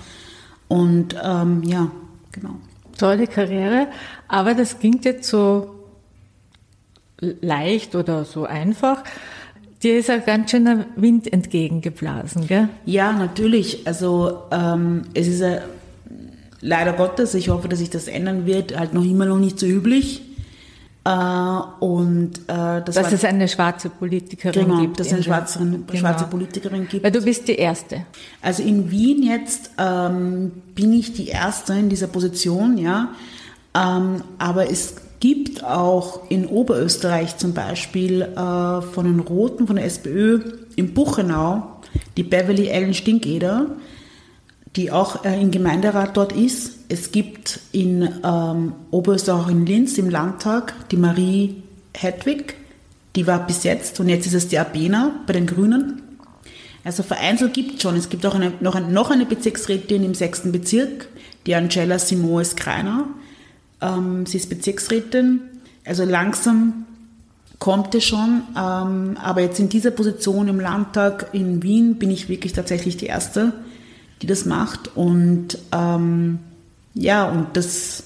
Und ähm, ja, genau. Tolle Karriere, aber das klingt jetzt so leicht oder so einfach. Dir ist ein ganz schöner Wind entgegengeblasen, gell? Ja, natürlich. Also ähm, es ist ja, leider Gottes, ich hoffe, dass sich das ändern wird, halt noch immer noch nicht so üblich. Äh, und äh, das dass es eine schwarze Politikerin genau, gibt. dass es eine schwarze, genau. schwarze Politikerin gibt. Weil du bist die Erste. Also in Wien jetzt ähm, bin ich die Erste in dieser Position, ja. Ähm, aber es gibt auch in Oberösterreich zum Beispiel äh, von den Roten, von der SPÖ in Buchenau, die Beverly Ellen Stinkeder, die auch äh, im Gemeinderat dort ist. Es gibt in ähm, Oberösterreich, in Linz im Landtag, die Marie Hedwig, die war bis jetzt und jetzt ist es die Abena bei den Grünen. Also vereinzelt gibt es schon. Es gibt auch eine, noch, ein, noch eine Bezirksrätin im sechsten Bezirk, die Angela Simoes Kreiner. Ähm, sie ist Bezirksrätin. Also langsam kommt es schon. Ähm, aber jetzt in dieser Position im Landtag in Wien bin ich wirklich tatsächlich die Erste, die das macht. Und ähm, ja, und das,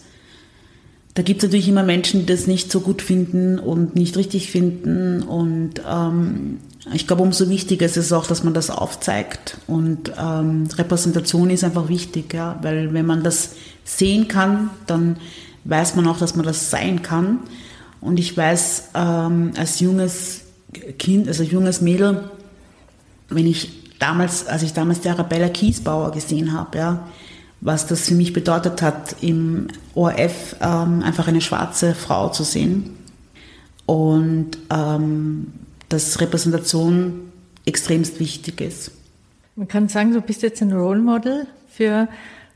da gibt es natürlich immer Menschen, die das nicht so gut finden und nicht richtig finden. Und ähm, ich glaube, umso wichtiger ist es auch, dass man das aufzeigt. Und ähm, Repräsentation ist einfach wichtig, ja, weil wenn man das sehen kann, dann weiß man auch, dass man das sein kann. Und ich weiß, ähm, als junges Kind, also junges Mädel, wenn ich damals, als ich damals die Arabella Kiesbauer gesehen habe, ja, was das für mich bedeutet hat, im ORF ähm, einfach eine schwarze Frau zu sehen. Und ähm, dass Repräsentation extremst wichtig ist. Man kann sagen, du bist jetzt ein Role Model für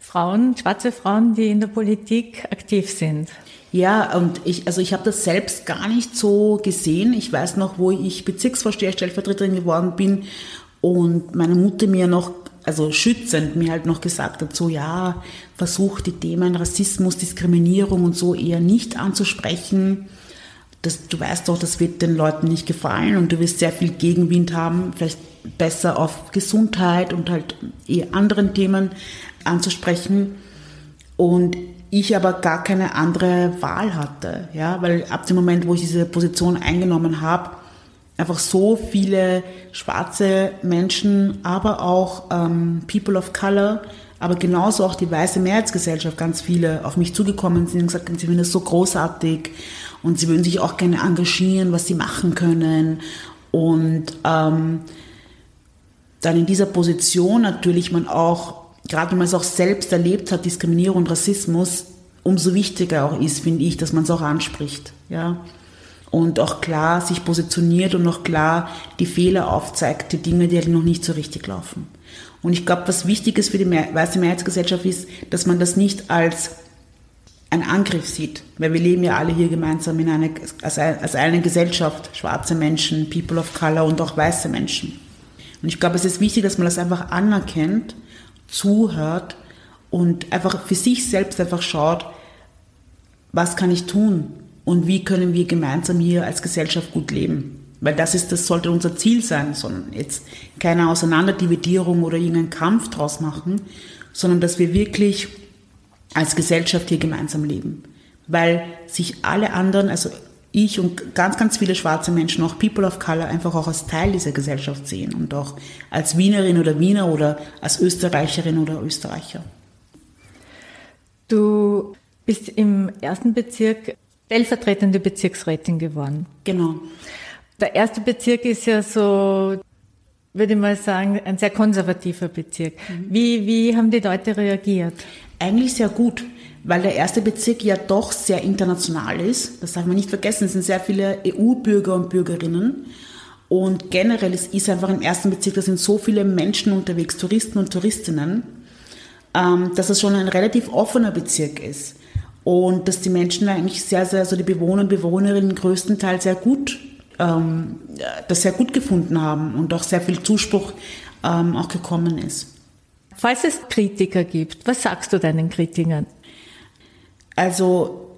Frauen, schwarze Frauen, die in der Politik aktiv sind. Ja, und ich, also ich habe das selbst gar nicht so gesehen. Ich weiß noch, wo ich Bezirksvorsteher, Stellvertreterin geworden bin und meine Mutter mir noch, also schützend mir halt noch gesagt hat, so ja, versuch die Themen Rassismus, Diskriminierung und so eher nicht anzusprechen. Das, du weißt doch, das wird den Leuten nicht gefallen und du wirst sehr viel Gegenwind haben, vielleicht besser auf Gesundheit und halt eher anderen Themen anzusprechen. Und ich aber gar keine andere Wahl hatte, ja, weil ab dem Moment, wo ich diese Position eingenommen habe, einfach so viele schwarze Menschen, aber auch ähm, People of Color, aber genauso auch die weiße Mehrheitsgesellschaft, ganz viele auf mich zugekommen sind und gesagt haben, sie finden das so großartig und sie würden sich auch gerne engagieren, was sie machen können und ähm, dann in dieser Position natürlich man auch gerade wenn man es auch selbst erlebt hat, Diskriminierung und Rassismus, umso wichtiger auch ist, finde ich, dass man es auch anspricht. Ja? Und auch klar sich positioniert und auch klar die Fehler aufzeigt, die Dinge, die halt noch nicht so richtig laufen. Und ich glaube, was wichtig ist für die weiße Mehrheitsgesellschaft ist, dass man das nicht als ein Angriff sieht, weil wir leben ja alle hier gemeinsam in einer, als, als eine Gesellschaft, schwarze Menschen, People of Color und auch weiße Menschen. Und ich glaube, es ist wichtig, dass man das einfach anerkennt zuhört und einfach für sich selbst einfach schaut, was kann ich tun und wie können wir gemeinsam hier als Gesellschaft gut leben. Weil das ist, das sollte unser Ziel sein, sondern jetzt keine Auseinanderdividierung oder irgendeinen Kampf draus machen, sondern dass wir wirklich als Gesellschaft hier gemeinsam leben. Weil sich alle anderen, also ich und ganz, ganz viele schwarze Menschen, auch People of Color, einfach auch als Teil dieser Gesellschaft sehen und auch als Wienerin oder Wiener oder als Österreicherin oder Österreicher. Du bist im ersten Bezirk stellvertretende Bezirksrätin geworden. Genau. Der erste Bezirk ist ja so, würde ich mal sagen, ein sehr konservativer Bezirk. Mhm. Wie, wie haben die Leute reagiert? Eigentlich sehr gut weil der erste Bezirk ja doch sehr international ist. Das darf man nicht vergessen. Es sind sehr viele EU-Bürger und Bürgerinnen. Und generell ist, ist einfach im ersten Bezirk, da sind so viele Menschen unterwegs, Touristen und Touristinnen, ähm, dass es schon ein relativ offener Bezirk ist. Und dass die Menschen eigentlich sehr, sehr, also die Bewohner und Bewohnerinnen größtenteils sehr gut, ähm, das sehr gut gefunden haben und auch sehr viel Zuspruch ähm, auch gekommen ist. Falls es Kritiker gibt, was sagst du deinen Kritikern? Also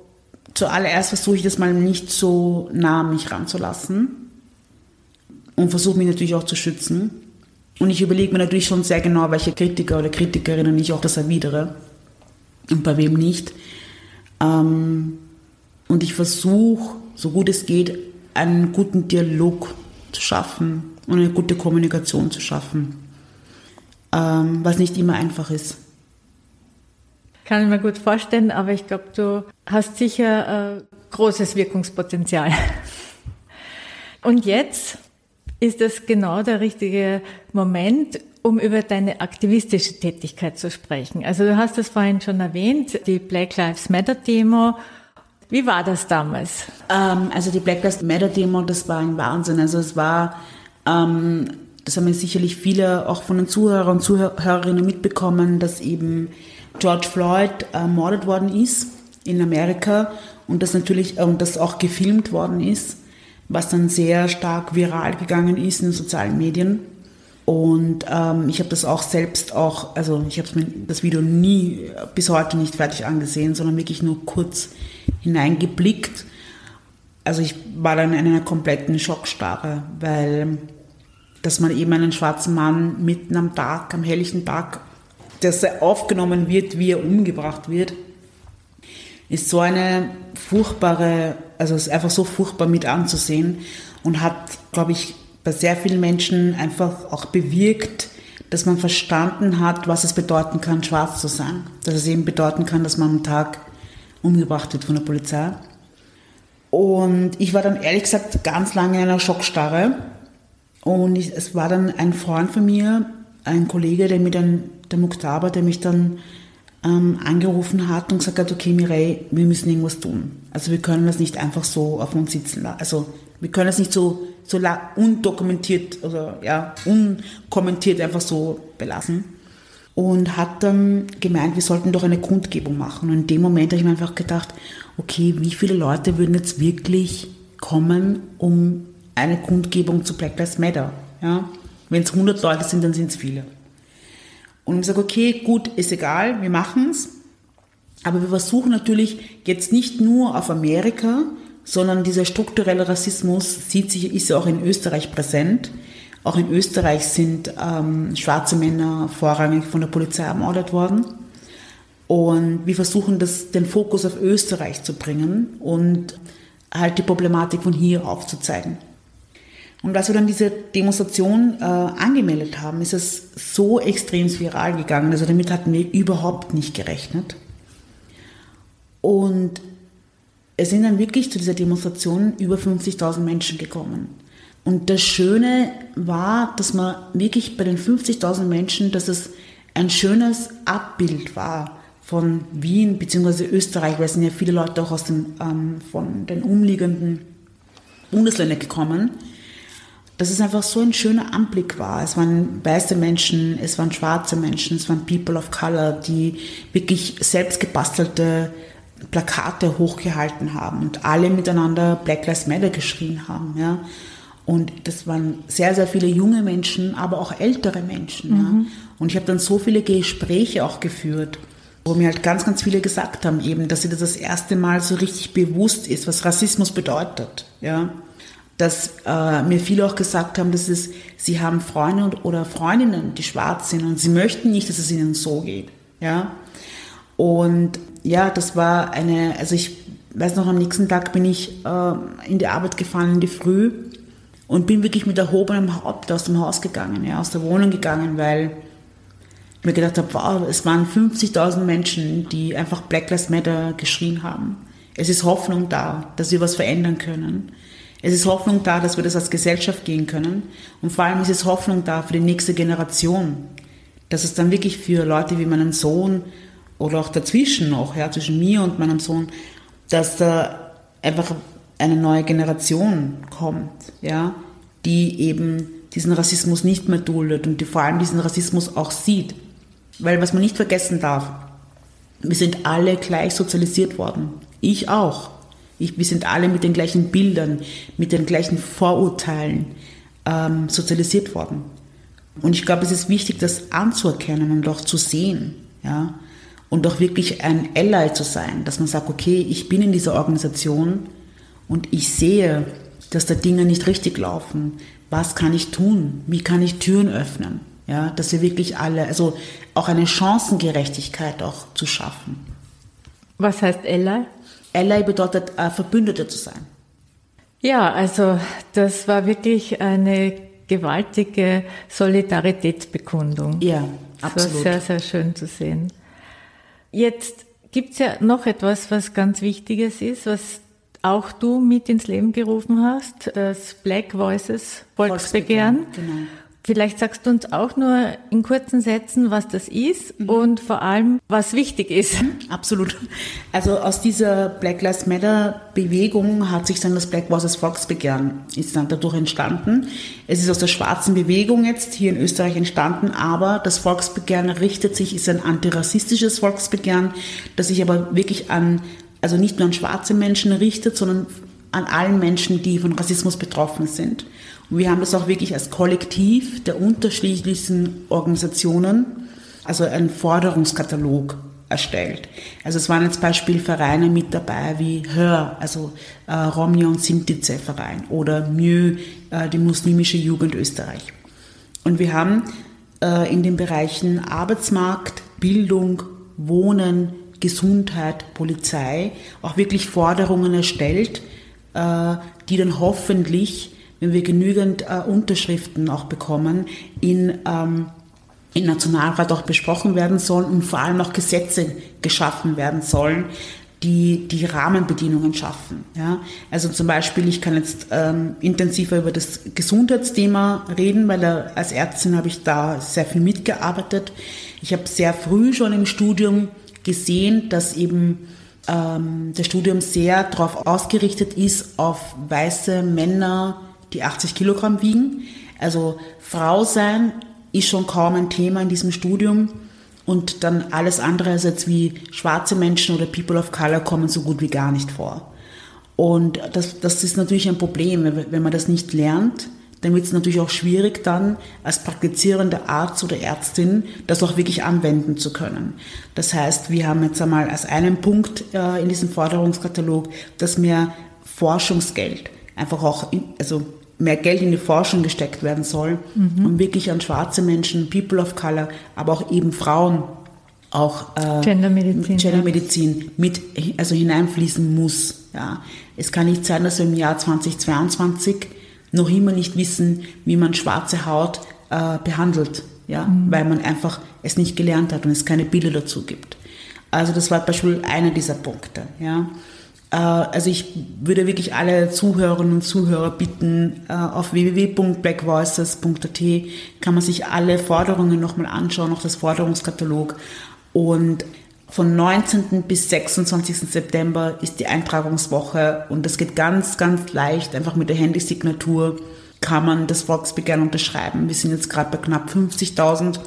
zuallererst versuche ich das mal nicht so nah an mich ranzulassen und versuche mich natürlich auch zu schützen. Und ich überlege mir natürlich schon sehr genau, welche Kritiker oder Kritikerinnen ich auch das erwidere und bei wem nicht. Ähm, und ich versuche, so gut es geht, einen guten Dialog zu schaffen und eine gute Kommunikation zu schaffen, ähm, was nicht immer einfach ist. Kann ich mir gut vorstellen, aber ich glaube, du hast sicher äh, großes Wirkungspotenzial. Und jetzt ist es genau der richtige Moment, um über deine aktivistische Tätigkeit zu sprechen. Also du hast es vorhin schon erwähnt, die Black Lives Matter Demo. Wie war das damals? Ähm, also die Black Lives Matter Demo, das war ein Wahnsinn. Also es war, ähm, das haben sicherlich viele auch von den Zuhörern und Zuhörerinnen mitbekommen, dass eben George Floyd ermordet worden ist in Amerika und das natürlich und das auch gefilmt worden ist, was dann sehr stark viral gegangen ist in den sozialen Medien. Und ähm, ich habe das auch selbst auch, also ich habe das Video nie bis heute nicht fertig angesehen, sondern wirklich nur kurz hineingeblickt. Also ich war dann in einer kompletten Schockstarre, weil dass man eben einen schwarzen Mann mitten am Tag, am helllichen Tag dass er aufgenommen wird, wie er umgebracht wird, ist so eine furchtbare, also ist einfach so furchtbar mit anzusehen und hat, glaube ich, bei sehr vielen Menschen einfach auch bewirkt, dass man verstanden hat, was es bedeuten kann, schwarz zu sein. Dass es eben bedeuten kann, dass man am Tag umgebracht wird von der Polizei. Und ich war dann ehrlich gesagt ganz lange in einer Schockstarre. Und ich, es war dann ein Freund von mir, ein Kollege, der mir dann der Muktaba, der mich dann ähm, angerufen hat und gesagt hat, okay Mireille, wir müssen irgendwas tun. Also wir können das nicht einfach so auf uns sitzen lassen. Also wir können das nicht so, so undokumentiert oder ja, unkommentiert einfach so belassen. Und hat dann gemeint, wir sollten doch eine Kundgebung machen. Und in dem Moment habe ich mir einfach gedacht, okay, wie viele Leute würden jetzt wirklich kommen, um eine Kundgebung zu Black Lives Matter? Ja? Wenn es 100 Leute sind, dann sind es viele. Und ich sage, okay, gut, ist egal, wir machen es. Aber wir versuchen natürlich jetzt nicht nur auf Amerika, sondern dieser strukturelle Rassismus sieht sich, ist ja auch in Österreich präsent. Auch in Österreich sind ähm, schwarze Männer vorrangig von der Polizei ermordet worden. Und wir versuchen das, den Fokus auf Österreich zu bringen und halt die Problematik von hier aufzuzeigen. Und als wir dann diese Demonstration äh, angemeldet haben, ist es so extrem viral gegangen. Also damit hatten wir überhaupt nicht gerechnet. Und es sind dann wirklich zu dieser Demonstration über 50.000 Menschen gekommen. Und das Schöne war, dass man wirklich bei den 50.000 Menschen, dass es ein schönes Abbild war von Wien bzw. Österreich, weil es sind ja viele Leute auch aus den, ähm, von den umliegenden Bundesländern gekommen dass es einfach so ein schöner Anblick war. Es waren weiße Menschen, es waren schwarze Menschen, es waren People of Color, die wirklich selbst gebastelte Plakate hochgehalten haben und alle miteinander Black Lives Matter geschrien haben. Ja. Und das waren sehr, sehr viele junge Menschen, aber auch ältere Menschen. Mhm. Ja. Und ich habe dann so viele Gespräche auch geführt, wo mir halt ganz, ganz viele gesagt haben, eben, dass sie das das erste Mal so richtig bewusst ist, was Rassismus bedeutet. Ja dass äh, mir viele auch gesagt haben, dass es, sie haben Freunde oder Freundinnen, die schwarz sind und sie möchten nicht, dass es ihnen so geht. Ja. Und ja, das war eine, also ich weiß noch, am nächsten Tag bin ich äh, in die Arbeit gefahren in die Früh und bin wirklich mit erhobenem Haupt aus dem Haus gegangen, ja, aus der Wohnung gegangen, weil ich mir gedacht habe, wow, es waren 50.000 Menschen, die einfach Black Lives Matter geschrien haben. Es ist Hoffnung da, dass wir was verändern können. Es ist Hoffnung da, dass wir das als Gesellschaft gehen können. Und vor allem ist es Hoffnung da für die nächste Generation. Dass es dann wirklich für Leute wie meinen Sohn oder auch dazwischen noch, ja, zwischen mir und meinem Sohn, dass da einfach eine neue Generation kommt, ja, die eben diesen Rassismus nicht mehr duldet und die vor allem diesen Rassismus auch sieht. Weil was man nicht vergessen darf, wir sind alle gleich sozialisiert worden. Ich auch. Ich, wir sind alle mit den gleichen Bildern, mit den gleichen Vorurteilen ähm, sozialisiert worden. Und ich glaube, es ist wichtig, das anzuerkennen und auch zu sehen. Ja? Und auch wirklich ein Ally zu sein, dass man sagt, okay, ich bin in dieser Organisation und ich sehe, dass da Dinge nicht richtig laufen. Was kann ich tun? Wie kann ich Türen öffnen? Ja, dass wir wirklich alle, also auch eine Chancengerechtigkeit auch zu schaffen. Was heißt Ally? Ally bedeutet äh, Verbündete zu sein. Ja, also das war wirklich eine gewaltige Solidaritätsbekundung. Ja, absolut. Das war sehr, sehr schön zu sehen. Jetzt gibt's ja noch etwas, was ganz Wichtiges ist, was auch du mit ins Leben gerufen hast, das Black Voices Volksbegehren. Volksbegehren genau. Vielleicht sagst du uns auch nur in kurzen Sätzen, was das ist mhm. und vor allem, was wichtig ist. Mhm, absolut. Also aus dieser Black Lives Matter Bewegung hat sich dann das Black Voices Volksbegehren ist dann dadurch entstanden. Es ist aus der schwarzen Bewegung jetzt hier in Österreich entstanden, aber das Volksbegehren richtet sich, ist ein antirassistisches Volksbegehren, das sich aber wirklich an, also nicht nur an schwarze Menschen richtet, sondern an allen Menschen, die von Rassismus betroffen sind. Wir haben das auch wirklich als Kollektiv der unterschiedlichsten Organisationen, also einen Forderungskatalog erstellt. Also es waren jetzt Beispiel Vereine mit dabei wie Hör, also äh, Romja und Sintize Verein oder Mieux, äh, die muslimische Jugend Österreich. Und wir haben äh, in den Bereichen Arbeitsmarkt, Bildung, Wohnen, Gesundheit, Polizei auch wirklich Forderungen erstellt, äh, die dann hoffentlich, wenn wir genügend äh, Unterschriften auch bekommen, in ähm, im Nationalrat auch besprochen werden sollen und vor allem auch Gesetze geschaffen werden sollen, die die Rahmenbedingungen schaffen. Ja? Also zum Beispiel, ich kann jetzt ähm, intensiver über das Gesundheitsthema reden, weil da, als Ärztin habe ich da sehr viel mitgearbeitet. Ich habe sehr früh schon im Studium gesehen, dass eben ähm, das Studium sehr darauf ausgerichtet ist auf weiße Männer, die 80 Kilogramm wiegen. Also Frau sein ist schon kaum ein Thema in diesem Studium. Und dann alles andere als jetzt wie schwarze Menschen oder People of Color kommen so gut wie gar nicht vor. Und das, das ist natürlich ein Problem, wenn man das nicht lernt dann wird es natürlich auch schwierig dann als praktizierender Arzt oder Ärztin das auch wirklich anwenden zu können. Das heißt, wir haben jetzt einmal als einen Punkt äh, in diesem Forderungskatalog, dass mehr Forschungsgeld einfach auch, in, also mehr Geld in die Forschung gesteckt werden soll, mhm. um wirklich an schwarze Menschen, People of Color, aber auch eben Frauen auch äh, Gendermedizin, Gendermedizin ja. mit also hineinfließen muss. Ja, es kann nicht sein, dass wir im Jahr 2022 noch immer nicht wissen, wie man schwarze Haut äh, behandelt, ja, mhm. weil man einfach es nicht gelernt hat und es keine Bilder dazu gibt. Also das war zum Beispiel einer dieser Punkte, ja. Äh, also ich würde wirklich alle Zuhörerinnen und Zuhörer bitten, äh, auf www.blackvoices.at kann man sich alle Forderungen nochmal anschauen, auch das Forderungskatalog. Und von 19. bis 26. September ist die Eintragungswoche und das geht ganz, ganz leicht. Einfach mit der Handysignatur kann man das Volksbegehren unterschreiben. Wir sind jetzt gerade bei knapp 50.000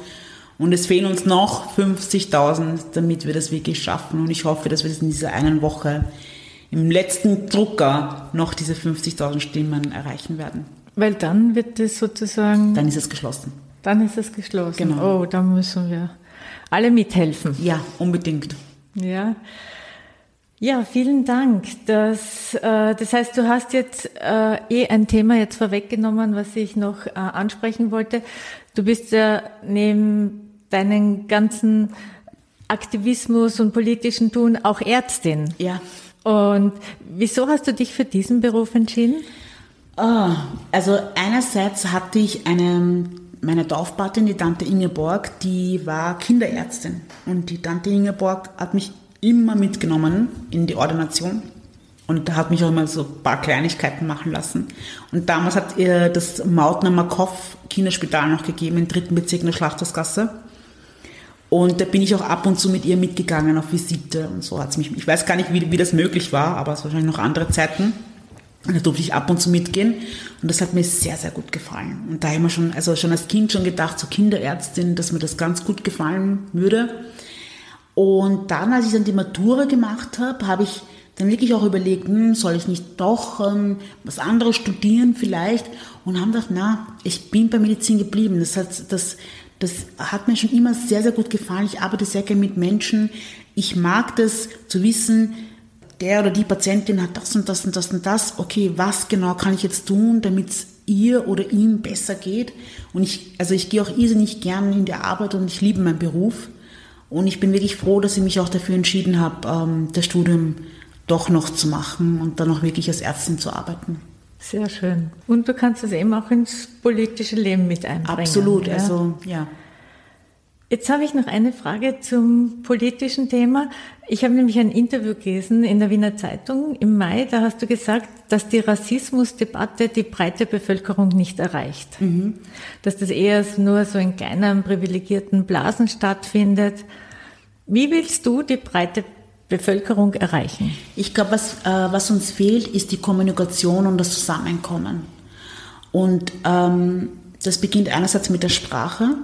und es fehlen uns noch 50.000, damit wir das wirklich schaffen. Und ich hoffe, dass wir das in dieser einen Woche im letzten Drucker noch diese 50.000 Stimmen erreichen werden. Weil dann wird es sozusagen. Dann ist es geschlossen. Dann ist es geschlossen. Genau. Oh, da müssen wir alle mithelfen. Ja, unbedingt. Ja. Ja, vielen Dank. Das, äh, das heißt, du hast jetzt äh, eh ein Thema jetzt vorweggenommen, was ich noch äh, ansprechen wollte. Du bist ja neben deinen ganzen Aktivismus und politischen Tun auch Ärztin. Ja. Und wieso hast du dich für diesen Beruf entschieden? Oh, also einerseits hatte ich eine meine Taufpatin, die Tante Ingeborg, die war Kinderärztin. Und die Tante Ingeborg hat mich immer mitgenommen in die Ordination. Und hat mich auch immer so ein paar Kleinigkeiten machen lassen. Und damals hat ihr das Mautner Markov Kinderspital noch gegeben, im dritten Bezirk in der Schlachtersgasse. Und da bin ich auch ab und zu mit ihr mitgegangen auf Visite und so hat's mich, ich weiß gar nicht, wie, wie das möglich war, aber es wahrscheinlich noch andere Zeiten. Und da durfte ich ab und zu mitgehen und das hat mir sehr, sehr gut gefallen. Und da habe ich mir schon, also schon als Kind schon gedacht, so Kinderärztin, dass mir das ganz gut gefallen würde. Und dann, als ich dann die Matura gemacht habe, habe ich dann wirklich auch überlegt, hm, soll ich nicht doch ähm, was anderes studieren vielleicht? Und haben gedacht, na, ich bin bei Medizin geblieben. Das hat, das, das hat mir schon immer sehr, sehr gut gefallen. Ich arbeite sehr gerne mit Menschen. Ich mag das zu wissen, der oder die Patientin hat das und das und das und das. Okay, was genau kann ich jetzt tun, damit es ihr oder ihm besser geht? Und ich, also ich gehe auch irrsinnig gern in die Arbeit und ich liebe meinen Beruf. Und ich bin wirklich froh, dass ich mich auch dafür entschieden habe, ähm, das Studium doch noch zu machen und dann auch wirklich als Ärztin zu arbeiten. Sehr schön. Und du kannst es eben auch ins politische Leben mit einbringen. Absolut, ja? also ja. Jetzt habe ich noch eine Frage zum politischen Thema. Ich habe nämlich ein Interview gelesen in der Wiener Zeitung im Mai. Da hast du gesagt, dass die Rassismusdebatte die breite Bevölkerung nicht erreicht. Mhm. Dass das eher nur so in kleinen privilegierten Blasen stattfindet. Wie willst du die breite Bevölkerung erreichen? Ich glaube, was, äh, was uns fehlt, ist die Kommunikation und das Zusammenkommen. Und ähm, das beginnt einerseits mit der Sprache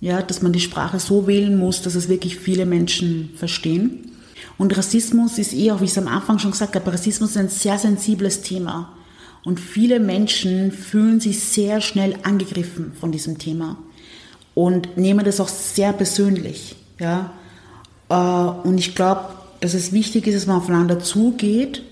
ja, dass man die Sprache so wählen muss, dass es wirklich viele Menschen verstehen. Und Rassismus ist eh, auch wie ich es am Anfang schon gesagt habe, Rassismus ist ein sehr sensibles Thema. Und viele Menschen fühlen sich sehr schnell angegriffen von diesem Thema und nehmen das auch sehr persönlich. Ja? Äh, und ich glaube, dass es wichtig ist, dass man aufeinander zugeht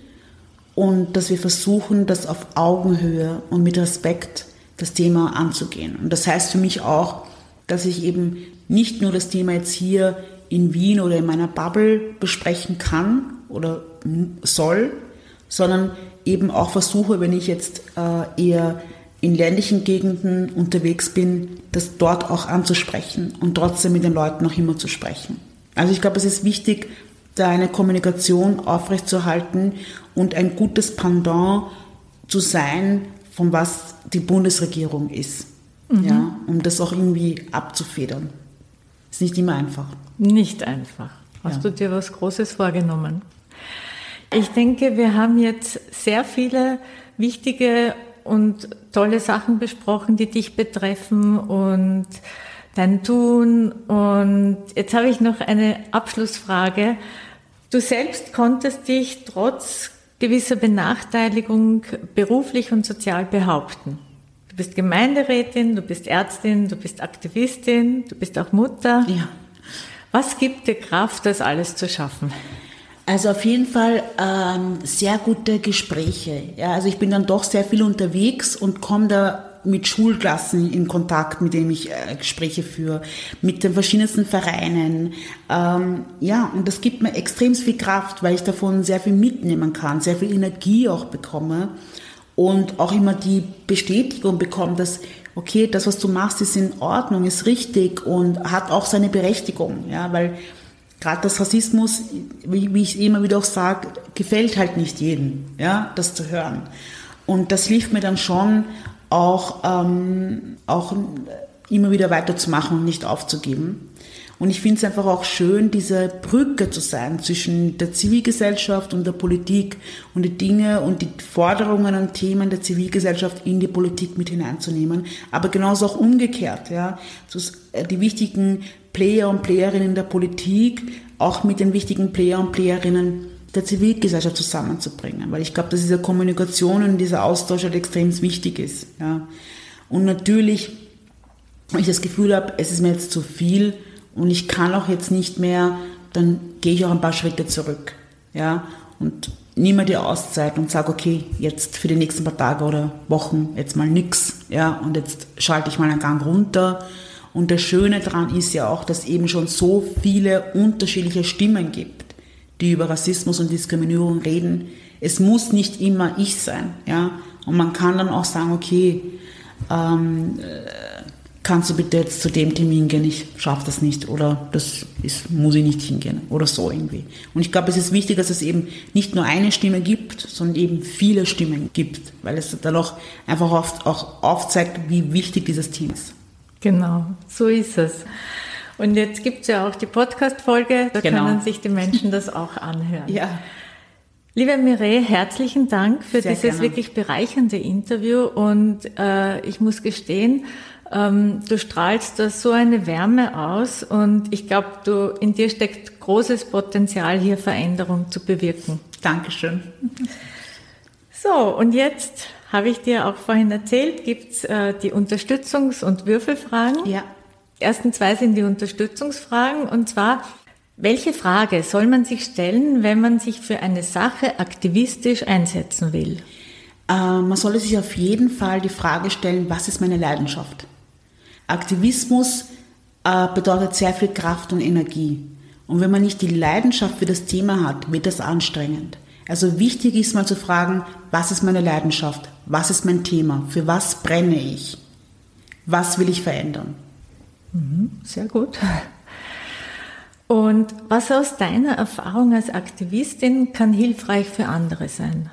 und dass wir versuchen, das auf Augenhöhe und mit Respekt das Thema anzugehen. Und das heißt für mich auch, dass ich eben nicht nur das Thema jetzt hier in Wien oder in meiner Bubble besprechen kann oder soll, sondern eben auch versuche, wenn ich jetzt äh, eher in ländlichen Gegenden unterwegs bin, das dort auch anzusprechen und trotzdem mit den Leuten noch immer zu sprechen. Also ich glaube, es ist wichtig, da eine Kommunikation aufrechtzuerhalten und ein gutes Pendant zu sein, von was die Bundesregierung ist mhm. ja, um das auch irgendwie abzufedern. Ist nicht immer einfach. Nicht einfach. Hast ja. du dir was Großes vorgenommen? Ich denke, wir haben jetzt sehr viele wichtige und tolle Sachen besprochen, die dich betreffen und dein Tun. Und jetzt habe ich noch eine Abschlussfrage. Du selbst konntest dich trotz gewisser Benachteiligung beruflich und sozial behaupten. Du bist Gemeinderätin, du bist Ärztin, du bist Aktivistin, du bist auch Mutter. Ja. Was gibt dir Kraft, das alles zu schaffen? Also auf jeden Fall ähm, sehr gute Gespräche. Ja, also ich bin dann doch sehr viel unterwegs und komme da mit Schulklassen in Kontakt, mit denen ich äh, Gespräche führe, mit den verschiedensten Vereinen. Ähm, ja, und das gibt mir extrem viel Kraft, weil ich davon sehr viel mitnehmen kann, sehr viel Energie auch bekomme und auch immer die Bestätigung bekomme, dass okay, das, was du machst, ist in Ordnung, ist richtig und hat auch seine Berechtigung, ja, weil gerade das Rassismus, wie, wie ich immer wieder auch sage, gefällt halt nicht jedem, ja, das zu hören. Und das hilft mir dann schon auch, ähm, auch immer wieder weiterzumachen und nicht aufzugeben. Und ich finde es einfach auch schön, diese Brücke zu sein zwischen der Zivilgesellschaft und der Politik und die Dinge und die Forderungen und Themen der Zivilgesellschaft in die Politik mit hineinzunehmen. Aber genauso auch umgekehrt, ja. Äh, die wichtigen Player und Playerinnen der Politik auch mit den wichtigen Player und Playerinnen der Zivilgesellschaft zusammenzubringen. Weil ich glaube, dass diese Kommunikation und dieser Austausch halt extrem wichtig ist. Ja. Und natürlich, wenn ich das Gefühl habe, es ist mir jetzt zu viel, und ich kann auch jetzt nicht mehr, dann gehe ich auch ein paar Schritte zurück. Ja, und nehme die Auszeit und sage, okay, jetzt für die nächsten paar Tage oder Wochen jetzt mal nix. Ja, und jetzt schalte ich mal einen Gang runter. Und das Schöne daran ist ja auch, dass eben schon so viele unterschiedliche Stimmen gibt, die über Rassismus und Diskriminierung reden. Es muss nicht immer ich sein, ja. Und man kann dann auch sagen, okay, ähm, kannst du bitte jetzt zu dem Termin gehen, ich schaffe das nicht oder das ist, muss ich nicht hingehen oder so irgendwie. Und ich glaube, es ist wichtig, dass es eben nicht nur eine Stimme gibt, sondern eben viele Stimmen gibt, weil es dann auch einfach oft auch aufzeigt, wie wichtig dieses Team ist. Genau, so ist es. Und jetzt gibt es ja auch die Podcast-Folge, da genau. können sich die Menschen das auch anhören. Ja. Liebe Mireille, herzlichen Dank für Sehr dieses gerne. wirklich bereichernde Interview und äh, ich muss gestehen, ähm, du strahlst da so eine Wärme aus und ich glaube, du, in dir steckt großes Potenzial, hier Veränderung zu bewirken. Dankeschön. So, und jetzt habe ich dir auch vorhin erzählt, gibt's äh, die Unterstützungs- und Würfelfragen. Ja. Die ersten zwei sind die Unterstützungsfragen und zwar, welche Frage soll man sich stellen, wenn man sich für eine Sache aktivistisch einsetzen will? Äh, man sollte sich auf jeden Fall die Frage stellen, was ist meine Leidenschaft? Aktivismus äh, bedeutet sehr viel Kraft und Energie. Und wenn man nicht die Leidenschaft für das Thema hat, wird das anstrengend. Also wichtig ist mal zu fragen, was ist meine Leidenschaft? Was ist mein Thema? Für was brenne ich? Was will ich verändern? Mhm, sehr gut. Und was aus deiner Erfahrung als Aktivistin kann hilfreich für andere sein?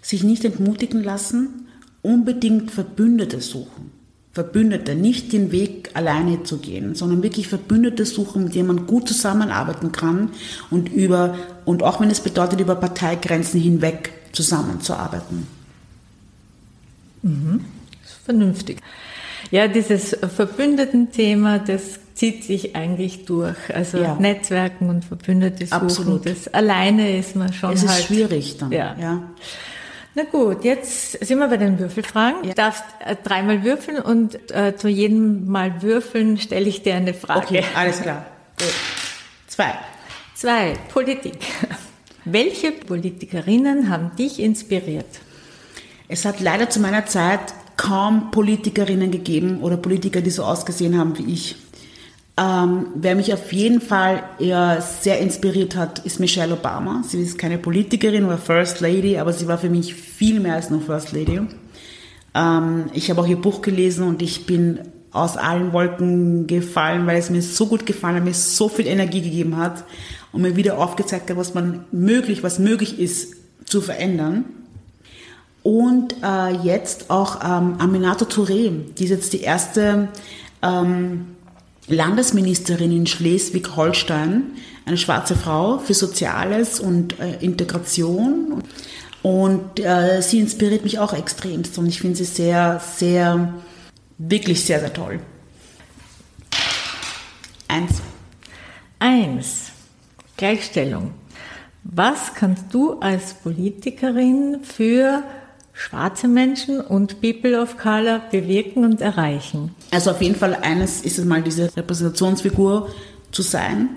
Sich nicht entmutigen lassen, unbedingt Verbündete suchen. Verbündete, nicht den Weg alleine zu gehen, sondern wirklich Verbündete suchen, mit denen man gut zusammenarbeiten kann und über, und auch wenn es bedeutet, über Parteigrenzen hinweg zusammenzuarbeiten. Mhm. Das ist vernünftig. Ja, dieses Verbündeten-Thema, das zieht sich eigentlich durch. Also ja. Netzwerken und Verbündete suchen. Absolut. Das alleine ist man schon es halt. Es ist schwierig dann. Ja. ja. Na gut, jetzt sind wir bei den Würfelfragen. Ja. Du darfst äh, dreimal würfeln und äh, zu jedem Mal würfeln stelle ich dir eine Frage. Okay, alles klar. Gut. Zwei. Zwei. Politik. Welche Politikerinnen haben dich inspiriert? Es hat leider zu meiner Zeit kaum Politikerinnen gegeben oder Politiker, die so ausgesehen haben wie ich. Ähm, wer mich auf jeden Fall eher sehr inspiriert hat, ist Michelle Obama. Sie ist keine Politikerin oder First Lady, aber sie war für mich viel mehr als nur First Lady. Ähm, ich habe auch ihr Buch gelesen und ich bin aus allen Wolken gefallen, weil es mir so gut gefallen hat, mir so viel Energie gegeben hat und mir wieder aufgezeigt hat, was man möglich, was möglich ist zu verändern. Und äh, jetzt auch ähm, Aminato Touré, die ist jetzt die erste ähm, Landesministerin in Schleswig-Holstein, eine schwarze Frau für Soziales und äh, Integration. Und äh, sie inspiriert mich auch extremst und ich finde sie sehr, sehr, wirklich sehr, sehr toll. Eins. Eins. Gleichstellung. Was kannst du als Politikerin für schwarze Menschen und People of Color bewirken und erreichen? Also auf jeden Fall eines ist es mal diese Repräsentationsfigur zu sein.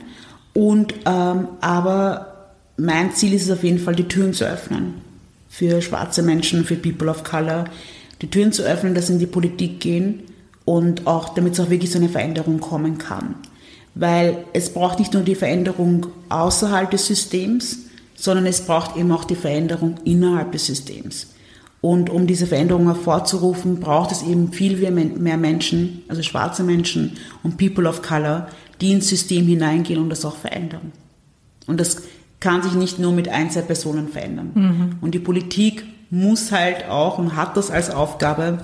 Und ähm, aber mein Ziel ist es auf jeden Fall, die Türen zu öffnen für schwarze Menschen, für People of Color, die Türen zu öffnen, dass sie in die Politik gehen und auch, damit es auch wirklich so eine Veränderung kommen kann. Weil es braucht nicht nur die Veränderung außerhalb des Systems, sondern es braucht eben auch die Veränderung innerhalb des Systems. Und um diese Veränderung hervorzurufen, braucht es eben viel mehr Menschen, also schwarze Menschen und People of Color, die ins System hineingehen und das auch verändern. Und das kann sich nicht nur mit Einzelpersonen verändern. Mhm. Und die Politik muss halt auch und hat das als Aufgabe,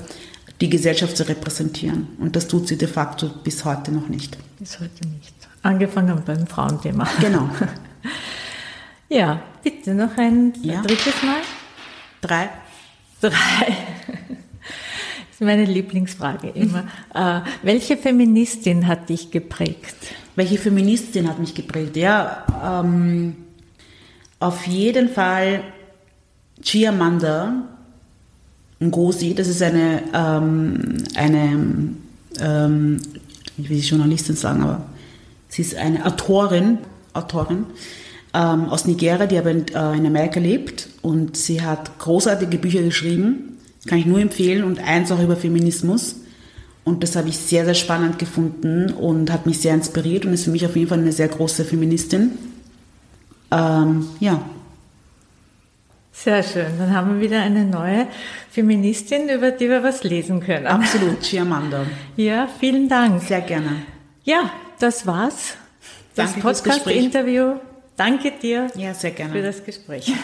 die Gesellschaft zu repräsentieren. Und das tut sie de facto bis heute noch nicht. Bis heute nicht. Angefangen beim Frauenthema. Genau. ja, bitte noch ein ja. drittes Mal. Drei. Drei. Das ist meine Lieblingsfrage immer. Äh, welche Feministin hat dich geprägt? Welche Feministin hat mich geprägt? Ja, ähm, auf jeden Fall Chiamanda Ngozi, das ist eine, ähm, eine ähm, ich will die Journalistin sagen, aber sie ist eine Autorin, Autorin ähm, aus Nigeria, die aber in, äh, in Amerika lebt und sie hat großartige Bücher geschrieben, kann ich nur empfehlen und eins auch über Feminismus. Und das habe ich sehr, sehr spannend gefunden und hat mich sehr inspiriert und ist für mich auf jeden Fall eine sehr große Feministin. Ähm, ja. Sehr schön. Dann haben wir wieder eine neue Feministin, über die wir was lesen können. Absolut, Chiamanda. Ja, vielen Dank. Sehr gerne. Ja, das war's. Das Podcast-Interview. Danke dir. Ja, sehr gerne. Für das Gespräch.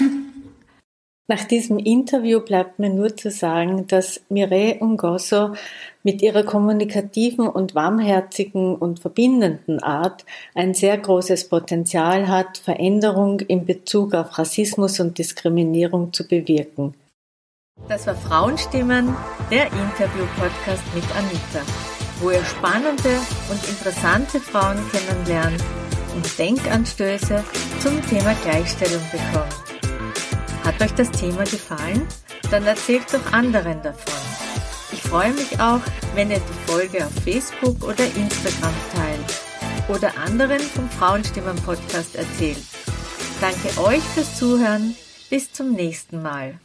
Nach diesem Interview bleibt mir nur zu sagen, dass Mireille Ungosso mit ihrer kommunikativen und warmherzigen und verbindenden Art ein sehr großes Potenzial hat, Veränderung in Bezug auf Rassismus und Diskriminierung zu bewirken. Das war Frauenstimmen, der Interview-Podcast mit Anita, wo ihr spannende und interessante Frauen kennenlernt und Denkanstöße zum Thema Gleichstellung bekommt. Hat euch das Thema gefallen? Dann erzählt doch anderen davon. Ich freue mich auch, wenn ihr die Folge auf Facebook oder Instagram teilt oder anderen vom Frauenstimmen Podcast erzählt. Danke euch fürs Zuhören. Bis zum nächsten Mal.